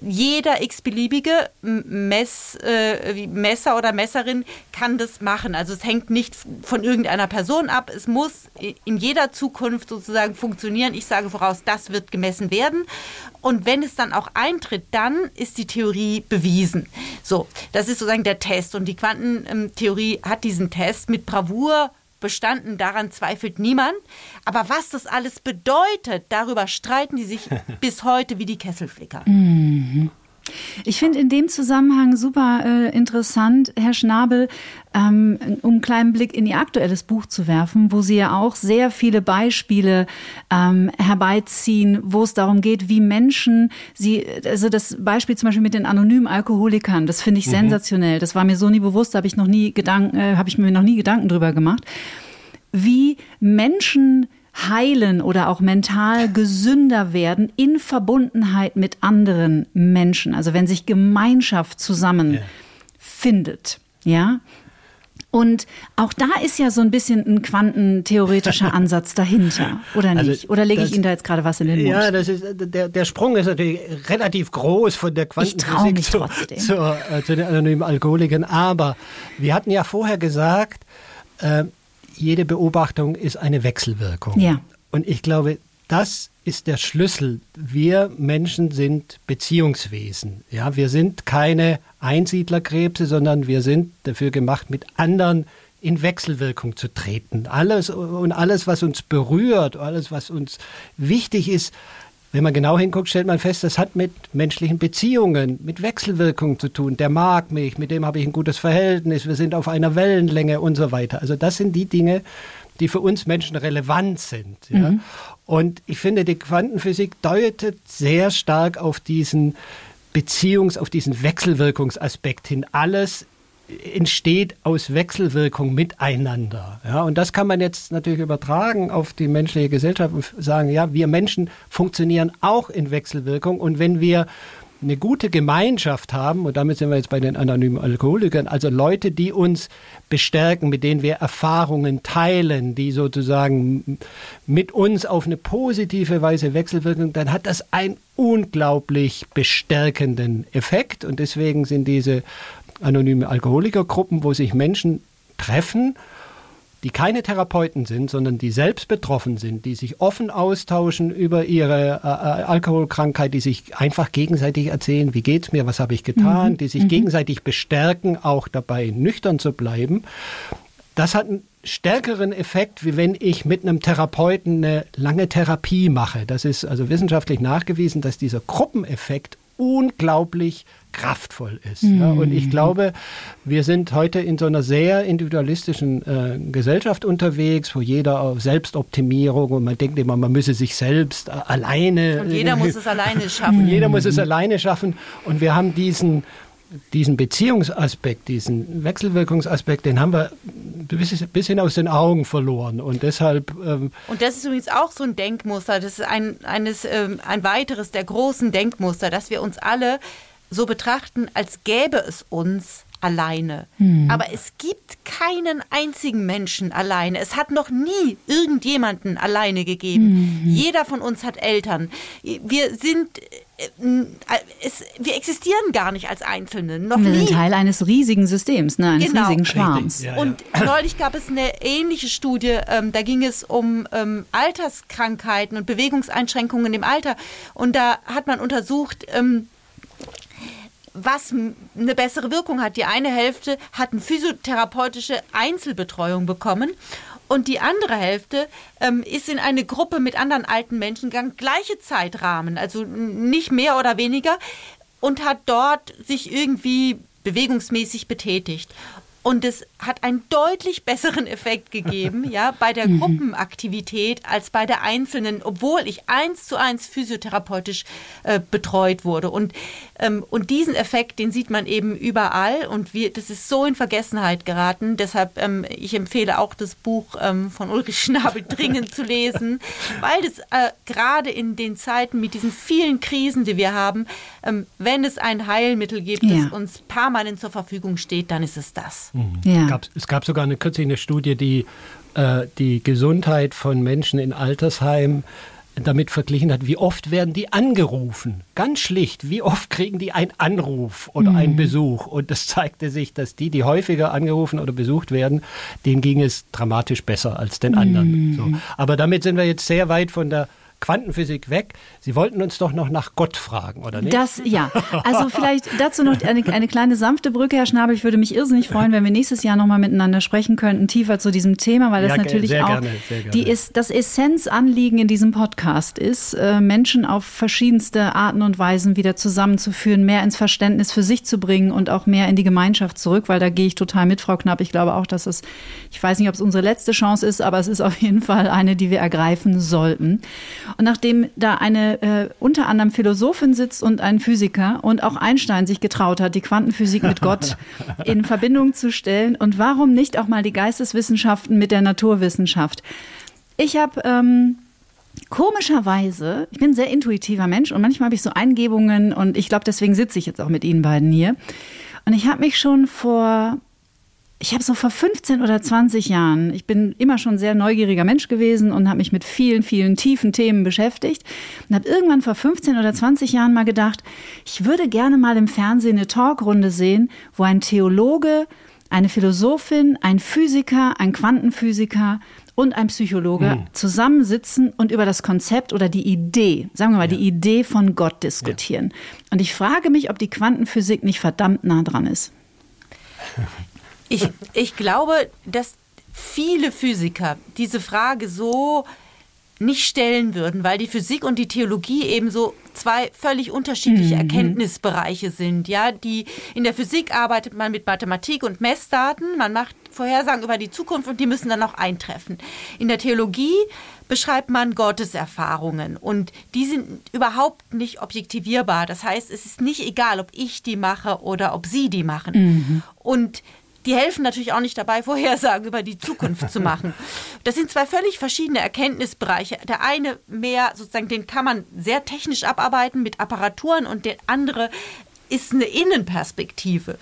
S2: jeder x-beliebige Mess, äh, Messer oder Messerin kann das machen. Also es hängt nicht von irgendeiner Person ab. Es muss in jeder Zukunft sozusagen funktionieren. Ich sage voraus, das wird gemessen werden. Und wenn es dann auch eintritt, dann ist die Theorie bewiesen. So, das ist sozusagen der Test. Und die Quantentheorie hat diesen Test mit Bravour bestanden, daran zweifelt niemand. Aber was das alles bedeutet, darüber streiten die sich (laughs) bis heute wie die Kesselflicker. Mhm.
S4: Ich finde in dem Zusammenhang super äh, interessant, Herr Schnabel, ähm, um einen kleinen Blick in Ihr aktuelles Buch zu werfen, wo Sie ja auch sehr viele Beispiele ähm, herbeiziehen, wo es darum geht, wie Menschen, Sie, also das Beispiel zum Beispiel mit den anonymen Alkoholikern, das finde ich mhm. sensationell. Das war mir so nie bewusst, habe ich noch nie Gedanken, äh, habe ich mir noch nie Gedanken drüber gemacht, wie Menschen heilen oder auch mental gesünder werden in Verbundenheit mit anderen Menschen. Also wenn sich Gemeinschaft zusammenfindet, ja. ja? Und auch da ist ja so ein bisschen ein quantentheoretischer (laughs) Ansatz dahinter, oder also nicht? Also oder lege ich Ihnen da jetzt gerade was in den Mund?
S1: Ja, das ist, der, der Sprung ist natürlich relativ groß von der Quantenphysik zu, zu, äh, zu den anonymen Alkoholikern. Aber wir hatten ja vorher gesagt, äh, jede Beobachtung ist eine Wechselwirkung.
S4: Ja.
S1: Und ich glaube, das ist der Schlüssel. Wir Menschen sind Beziehungswesen. Ja, wir sind keine Einsiedlerkrebse, sondern wir sind dafür gemacht, mit anderen in Wechselwirkung zu treten. Alles und alles, was uns berührt, alles, was uns wichtig ist, wenn man genau hinguckt, stellt man fest, das hat mit menschlichen Beziehungen, mit Wechselwirkungen zu tun. Der mag mich, mit dem habe ich ein gutes Verhältnis, wir sind auf einer Wellenlänge und so weiter. Also das sind die Dinge, die für uns Menschen relevant sind. Ja? Mhm. Und ich finde, die Quantenphysik deutet sehr stark auf diesen Beziehungs-, auf diesen Wechselwirkungsaspekt hin. Alles entsteht aus Wechselwirkung miteinander. Ja, und das kann man jetzt natürlich übertragen auf die menschliche Gesellschaft und sagen, ja, wir Menschen funktionieren auch in Wechselwirkung und wenn wir eine gute Gemeinschaft haben, und damit sind wir jetzt bei den anonymen Alkoholikern, also Leute, die uns bestärken, mit denen wir Erfahrungen teilen, die sozusagen mit uns auf eine positive Weise wechselwirken, dann hat das einen unglaublich bestärkenden Effekt. Und deswegen sind diese anonyme Alkoholikergruppen, wo sich Menschen treffen, die keine Therapeuten sind, sondern die selbst betroffen sind, die sich offen austauschen über ihre äh, äh Alkoholkrankheit, die sich einfach gegenseitig erzählen, wie geht's mir, was habe ich getan, mhm. die sich mhm. gegenseitig bestärken, auch dabei nüchtern zu bleiben. Das hat einen stärkeren Effekt, wie wenn ich mit einem Therapeuten eine lange Therapie mache. Das ist also wissenschaftlich nachgewiesen, dass dieser Gruppeneffekt unglaublich kraftvoll ist. Mhm. Ja, und ich glaube, wir sind heute in so einer sehr individualistischen äh, Gesellschaft unterwegs, wo jeder auf Selbstoptimierung und man denkt immer, man müsse sich selbst äh, alleine.
S2: Und jeder (laughs) muss es alleine schaffen.
S1: jeder muss es alleine schaffen. Und wir haben diesen diesen Beziehungsaspekt, diesen Wechselwirkungsaspekt, den haben wir ein bisschen aus den Augen verloren. Und deshalb.
S2: Ähm und das ist übrigens auch so ein Denkmuster. Das ist ein, eines, ähm, ein weiteres der großen Denkmuster, dass wir uns alle so betrachten, als gäbe es uns alleine. Hm. Aber es gibt keinen einzigen Menschen alleine. Es hat noch nie irgendjemanden alleine gegeben. Hm. Jeder von uns hat Eltern. Wir sind äh, es, wir existieren gar nicht als Einzelne. Noch
S4: wir
S2: nie.
S4: sind Teil eines riesigen Systems, ne? eines genau. riesigen Schwarms.
S2: Ja, ja. Und neulich gab es eine ähnliche Studie, ähm, da ging es um ähm, Alterskrankheiten und Bewegungseinschränkungen im Alter. Und da hat man untersucht, ähm, was eine bessere Wirkung hat. Die eine Hälfte hat eine physiotherapeutische Einzelbetreuung bekommen und die andere Hälfte ähm, ist in eine Gruppe mit anderen alten Menschen gegangen, gleiche Zeitrahmen, also nicht mehr oder weniger, und hat dort sich irgendwie bewegungsmäßig betätigt. Und es hat einen deutlich besseren Effekt gegeben, ja, bei der mhm. Gruppenaktivität als bei der einzelnen, obwohl ich eins zu eins physiotherapeutisch äh, betreut wurde. Und, ähm, und diesen Effekt, den sieht man eben überall und wir, das ist so in Vergessenheit geraten. Deshalb, ähm, ich empfehle auch das Buch ähm, von Ulrich Schnabel dringend zu lesen, (laughs) weil das äh, gerade in den Zeiten mit diesen vielen Krisen, die wir haben, ähm, wenn es ein Heilmittel gibt, ja. das uns permanent zur Verfügung steht, dann ist es das.
S1: Mhm. Ja. Es, gab, es gab sogar eine kürzlich eine Studie, die äh, die Gesundheit von Menschen in Altersheimen damit verglichen hat, wie oft werden die angerufen? Ganz schlicht, wie oft kriegen die einen Anruf oder mhm. einen Besuch? Und es zeigte sich, dass die, die häufiger angerufen oder besucht werden, denen ging es dramatisch besser als den anderen. Mhm. So. Aber damit sind wir jetzt sehr weit von der Quantenphysik weg. Sie wollten uns doch noch nach Gott fragen, oder nicht?
S4: Das, ja. Also vielleicht dazu noch eine, eine kleine sanfte Brücke, Herr Schnabel. Ich würde mich irrsinnig freuen, wenn wir nächstes Jahr nochmal miteinander sprechen könnten, tiefer zu diesem Thema, weil das ja, natürlich auch gerne, die ist, das Essenzanliegen in diesem Podcast ist, äh, Menschen auf verschiedenste Arten und Weisen wieder zusammenzuführen, mehr ins Verständnis für sich zu bringen und auch mehr in die Gemeinschaft zurück, weil da gehe ich total mit, Frau Knapp. Ich glaube auch, dass es, ich weiß nicht, ob es unsere letzte Chance ist, aber es ist auf jeden Fall eine, die wir ergreifen sollten. Und nachdem da eine äh, unter anderem Philosophin sitzt und ein Physiker und auch Einstein sich getraut hat, die Quantenphysik mit Gott (laughs) in Verbindung zu stellen und warum nicht auch mal die Geisteswissenschaften mit der Naturwissenschaft. Ich habe ähm, komischerweise, ich bin ein sehr intuitiver Mensch und manchmal habe ich so Eingebungen und ich glaube, deswegen sitze ich jetzt auch mit Ihnen beiden hier. Und ich habe mich schon vor ich habe so vor 15 oder 20 Jahren, ich bin immer schon sehr neugieriger Mensch gewesen und habe mich mit vielen, vielen tiefen Themen beschäftigt und habe irgendwann vor 15 oder 20 Jahren mal gedacht, ich würde gerne mal im Fernsehen eine Talkrunde sehen, wo ein Theologe, eine Philosophin, ein Physiker, ein Quantenphysiker und ein Psychologe hm. zusammensitzen und über das Konzept oder die Idee, sagen wir mal, ja. die Idee von Gott diskutieren. Ja. Und ich frage mich, ob die Quantenphysik nicht verdammt nah dran ist. (laughs)
S2: Ich, ich glaube, dass viele Physiker diese Frage so nicht stellen würden, weil die Physik und die Theologie eben so zwei völlig unterschiedliche mhm. Erkenntnisbereiche sind. Ja, die in der Physik arbeitet man mit Mathematik und Messdaten, man macht Vorhersagen über die Zukunft und die müssen dann auch eintreffen. In der Theologie beschreibt man Gotteserfahrungen und die sind überhaupt nicht objektivierbar. Das heißt, es ist nicht egal, ob ich die mache oder ob Sie die machen. Mhm. Und die helfen natürlich auch nicht dabei, Vorhersagen über die Zukunft zu machen. (laughs) Das sind zwei völlig verschiedene Erkenntnisbereiche. Der eine mehr, sozusagen, den kann man sehr technisch abarbeiten mit Apparaturen und der andere ist eine Innenperspektive.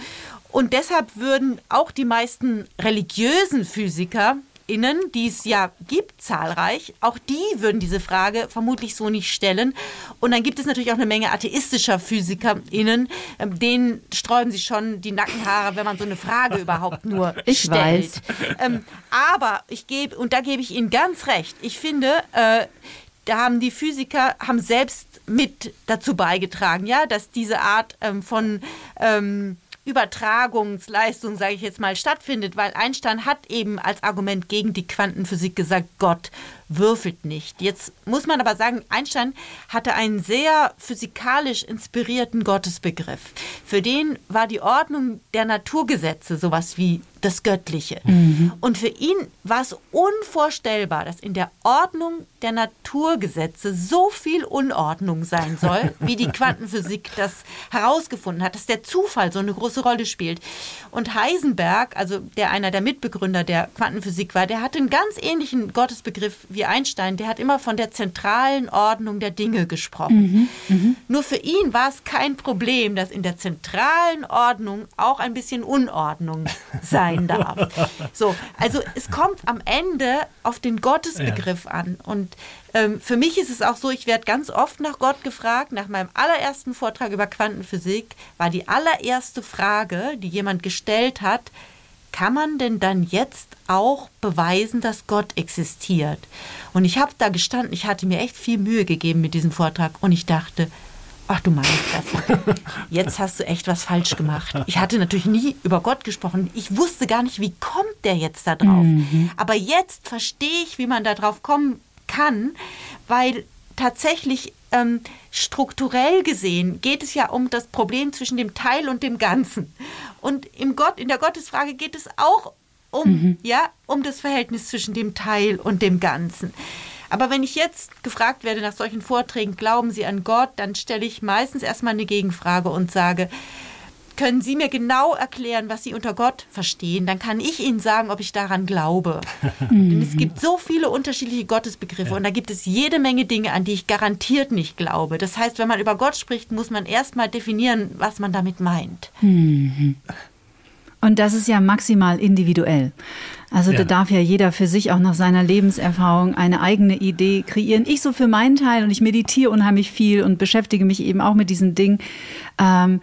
S2: Und deshalb würden auch die meisten religiösen Physiker PhysikerInnen, die es ja gibt, zahlreich, auch die würden diese Frage vermutlich so nicht stellen. Und dann gibt es natürlich auch eine Menge atheistischer PhysikerInnen, ähm, denen sträuben sich schon die Nackenhaare, wenn man so eine Frage (laughs) überhaupt nur
S4: ich
S2: stellt.
S4: Weiß.
S2: Ähm, aber ich gebe, und da gebe ich Ihnen ganz recht, ich finde, äh, da haben die Physiker haben selbst mit dazu beigetragen, ja, dass diese Art ähm, von ähm, Übertragungsleistung, sage ich jetzt mal, stattfindet, weil Einstein hat eben als Argument gegen die Quantenphysik gesagt, Gott würfelt nicht. Jetzt muss man aber sagen, Einstein hatte einen sehr physikalisch inspirierten Gottesbegriff. Für den war die Ordnung der Naturgesetze sowas wie das Göttliche. Mhm. Und für ihn war es unvorstellbar, dass in der Ordnung der Naturgesetze so viel Unordnung sein soll, (laughs) wie die Quantenphysik das herausgefunden hat, dass der Zufall so eine große Rolle spielt. Und Heisenberg, also der einer der Mitbegründer der Quantenphysik war, der hatte einen ganz ähnlichen Gottesbegriff wie Einstein. Der hat immer von der zentralen Ordnung der Dinge gesprochen. Mhm. Mhm. Nur für ihn war es kein Problem, dass in der zentralen Ordnung auch ein bisschen Unordnung sei (laughs) sein darf. So, also es kommt am Ende auf den Gottesbegriff ja. an. Und ähm, für mich ist es auch so, ich werde ganz oft nach Gott gefragt. Nach meinem allerersten Vortrag über Quantenphysik war die allererste Frage, die jemand gestellt hat, kann man denn dann jetzt auch beweisen, dass Gott existiert? Und ich habe da gestanden, ich hatte mir echt viel Mühe gegeben mit diesem Vortrag und ich dachte, Ach du meine Fresse. (laughs) Jetzt hast du echt was falsch gemacht. Ich hatte natürlich nie über Gott gesprochen. Ich wusste gar nicht, wie kommt der jetzt da drauf. Mhm. Aber jetzt verstehe ich, wie man da drauf kommen kann, weil tatsächlich ähm, strukturell gesehen geht es ja um das Problem zwischen dem Teil und dem Ganzen. Und im Gott, in der Gottesfrage geht es auch um, mhm. ja, um das Verhältnis zwischen dem Teil und dem Ganzen. Aber wenn ich jetzt gefragt werde nach solchen Vorträgen, glauben Sie an Gott, dann stelle ich meistens erstmal eine Gegenfrage und sage, können Sie mir genau erklären, was Sie unter Gott verstehen? Dann kann ich Ihnen sagen, ob ich daran glaube. (laughs) Denn es gibt so viele unterschiedliche Gottesbegriffe ja. und da gibt es jede Menge Dinge, an die ich garantiert nicht glaube. Das heißt, wenn man über Gott spricht, muss man erstmal definieren, was man damit meint.
S4: Mhm. Und das ist ja maximal individuell. Also ja. da darf ja jeder für sich auch nach seiner Lebenserfahrung eine eigene Idee kreieren. Ich so für meinen Teil und ich meditiere unheimlich viel und beschäftige mich eben auch mit diesen Dingen. Ähm,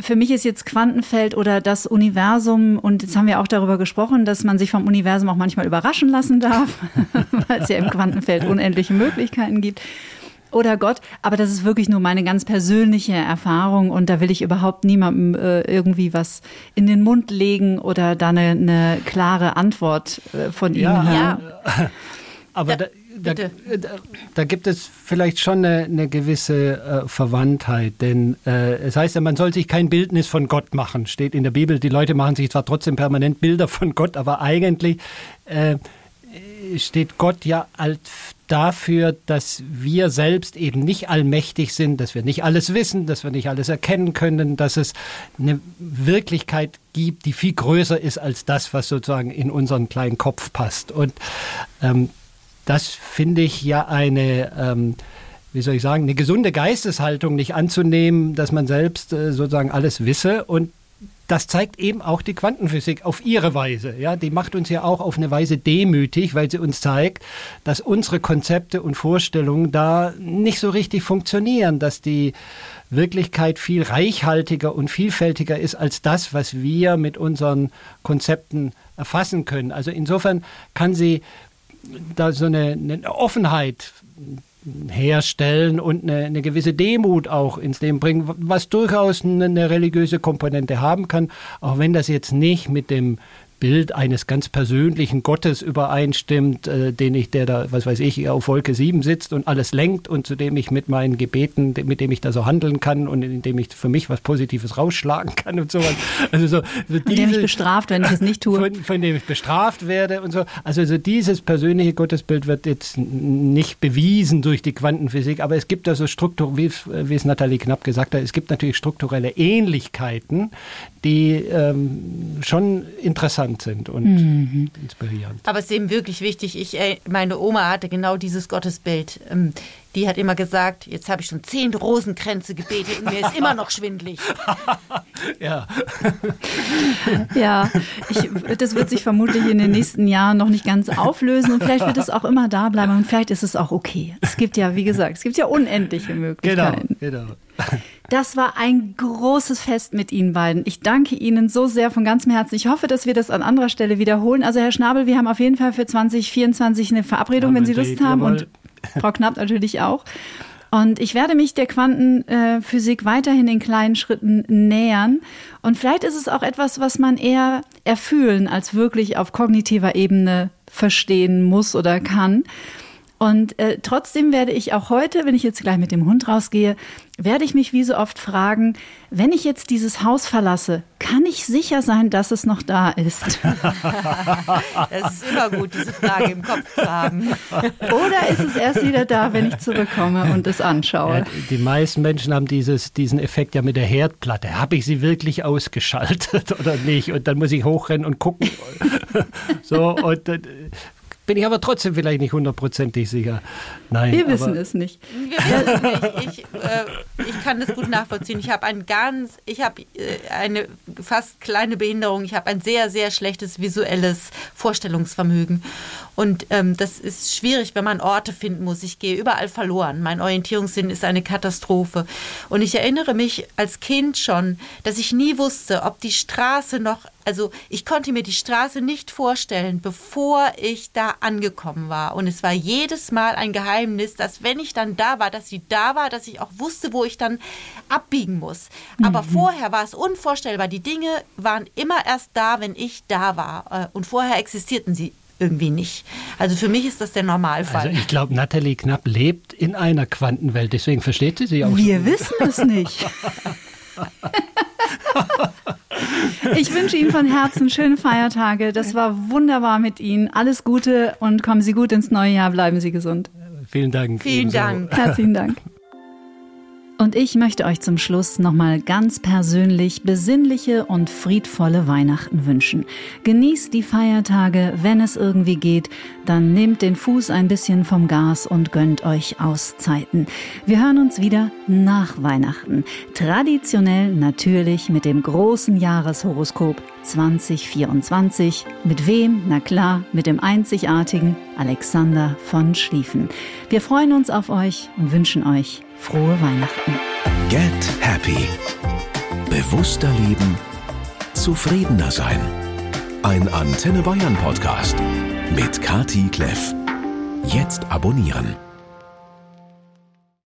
S4: für mich ist jetzt Quantenfeld oder das Universum, und jetzt haben wir auch darüber gesprochen, dass man sich vom Universum auch manchmal überraschen lassen darf, (laughs) weil es ja im Quantenfeld unendliche Möglichkeiten gibt. Oder Gott, aber das ist wirklich nur meine ganz persönliche Erfahrung und da will ich überhaupt niemandem äh, irgendwie was in den Mund legen oder da eine, eine klare Antwort äh, von ihm
S1: Ja,
S4: hören. (laughs)
S1: Aber
S2: Ja,
S1: da, da, da, da gibt es vielleicht schon eine, eine gewisse äh, Verwandtheit, denn äh, es heißt ja, man soll sich kein Bildnis von Gott machen, steht in der Bibel. Die Leute machen sich zwar trotzdem permanent Bilder von Gott, aber eigentlich äh, steht Gott ja dafür, dass wir selbst eben nicht allmächtig sind, dass wir nicht alles wissen, dass wir nicht alles erkennen können, dass es eine Wirklichkeit gibt, die viel größer ist als das, was sozusagen in unseren kleinen Kopf passt. Und ähm, das finde ich ja eine, ähm, wie soll ich sagen, eine gesunde Geisteshaltung, nicht anzunehmen, dass man selbst äh, sozusagen alles wisse und das zeigt eben auch die Quantenphysik auf ihre Weise. Ja, die macht uns ja auch auf eine Weise demütig, weil sie uns zeigt, dass unsere Konzepte und Vorstellungen da nicht so richtig funktionieren, dass die Wirklichkeit viel reichhaltiger und vielfältiger ist als das, was wir mit unseren Konzepten erfassen können. Also insofern kann sie da so eine, eine Offenheit herstellen und eine, eine gewisse Demut auch ins Leben bringen, was durchaus eine, eine religiöse Komponente haben kann, auch wenn das jetzt nicht mit dem Bild eines ganz persönlichen Gottes übereinstimmt, äh, den ich, der da, was weiß ich, auf Wolke 7 sitzt und alles lenkt und zu dem ich mit meinen Gebeten, mit dem ich da so handeln kann und in dem ich für mich was Positives rausschlagen kann und sowas. Also so, so
S4: Von dem ich
S1: diese-
S4: bestraft, wenn ich es nicht tue.
S1: von, von dem ich bestraft werde und so. Also so dieses persönliche Gottesbild wird jetzt nicht bewiesen durch die Quantenphysik, aber es gibt da so Struktur, wie es, wie es Nathalie Knapp gesagt hat, es gibt natürlich strukturelle Ähnlichkeiten, die ähm, schon interessant sind und
S4: Mhm.
S1: inspirierend.
S2: Aber es ist eben wirklich wichtig. Ich, äh, meine Oma hatte genau dieses Gottesbild. Ähm, Die hat immer gesagt, jetzt habe ich schon zehn Rosenkränze gebetet und mir ist immer noch schwindlig. (laughs)
S1: Ja. (laughs)
S4: Ja, ich, das wird sich vermutlich in den nächsten Jahren noch nicht ganz auflösen und vielleicht wird es auch immer da bleiben und vielleicht ist es auch okay. Es gibt ja, wie gesagt, es gibt ja unendliche
S1: Genau,
S4: Möglichkeiten.
S1: genau.
S4: Das war ein großes Fest mit Ihnen beiden. Ich danke Ihnen so sehr von ganzem Herzen. Ich hoffe, dass wir das an anderer Stelle wiederholen. Also Herr Schnabel, wir haben auf jeden Fall für 2024 eine Verabredung,
S1: Haben
S4: wenn Sie Lust
S1: Date,
S4: haben.
S1: jawohl.
S4: Und (laughs) Frau Knapp natürlich auch. Und ich werde mich der Quantenphysik weiterhin in kleinen Schritten nähern. Und vielleicht ist es auch etwas, was man eher erfühlen als wirklich auf kognitiver Ebene verstehen muss oder kann. Und äh, trotzdem werde ich auch heute, wenn ich jetzt gleich mit dem Hund rausgehe, werde ich mich wie so oft fragen, wenn ich jetzt dieses Haus verlasse, kann ich sicher sein, dass es noch da ist? (laughs)
S2: Das ist immer gut, diese Frage im Kopf zu haben.
S4: Oder ist es erst wieder da, wenn ich zurückkomme und es anschaue?
S1: Ja, die meisten Menschen haben dieses, diesen Effekt ja mit der Herdplatte. Habe ich sie wirklich ausgeschaltet (laughs) oder nicht? Und dann muss ich hochrennen und gucken. (laughs) so, und dann bin ich aber trotzdem vielleicht nicht hundertprozentig sicher. Nein,
S4: Wir wissen es nicht.
S2: Wir wissen nicht. Ich, äh, ich kann das gut nachvollziehen. Ich habe ein ganz, ich habe äh, eine fast kleine Behinderung. Ich habe ein sehr, sehr schlechtes visuelles Vorstellungsvermögen. Und ähm, das ist schwierig, wenn man Orte finden muss. Ich gehe überall verloren. Mein Orientierungssinn ist eine Katastrophe. Und ich erinnere mich als Kind schon, dass ich nie wusste, ob die Straße noch, also ich konnte mir die Straße nicht vorstellen, bevor ich da angekommen war. Und es war jedes Mal ein Geheimnis, dass wenn ich dann da war, dass sie da war, dass ich auch wusste, wo ich dann abbiegen muss. Aber vorher war es unvorstellbar. Die Dinge waren immer erst da, wenn ich da war. Äh, Und vorher existierten sie irgendwie nicht. Also für mich ist das der Normalfall.
S1: Also ich glaube, Nathalie Knapp lebt in einer Quantenwelt, deswegen versteht sie sie auch.
S4: Wir wissen es nicht. (laughs) (laughs) Ich wünsche Ihnen von Herzen schöne Feiertage. Das war wunderbar mit Ihnen. Alles Gute und kommen Sie gut ins neue Jahr. Bleiben Sie gesund.
S1: Vielen Dank.
S2: Vielen. Dank.
S4: Herzlichen Dank. Und ich möchte euch zum Schluss nochmal ganz persönlich besinnliche und friedvolle Weihnachten wünschen. Genießt die Feiertage, wenn es irgendwie geht, dann nehmt den Fuß ein bisschen vom Gas und gönnt euch Auszeiten. Wir hören uns wieder nach Weihnachten. Traditionell natürlich mit dem großen Jahreshoroskop 2024. Mit wem? Na klar, mit dem einzigartigen Alexander von Schlieffen. Wir freuen uns auf euch und wünschen euch frohe Weihnachten.
S3: Get Happy. Bewusster leben, zufriedener sein. Ein Antenne Bayern Podcast mit Kati Kleff. Jetzt abonnieren.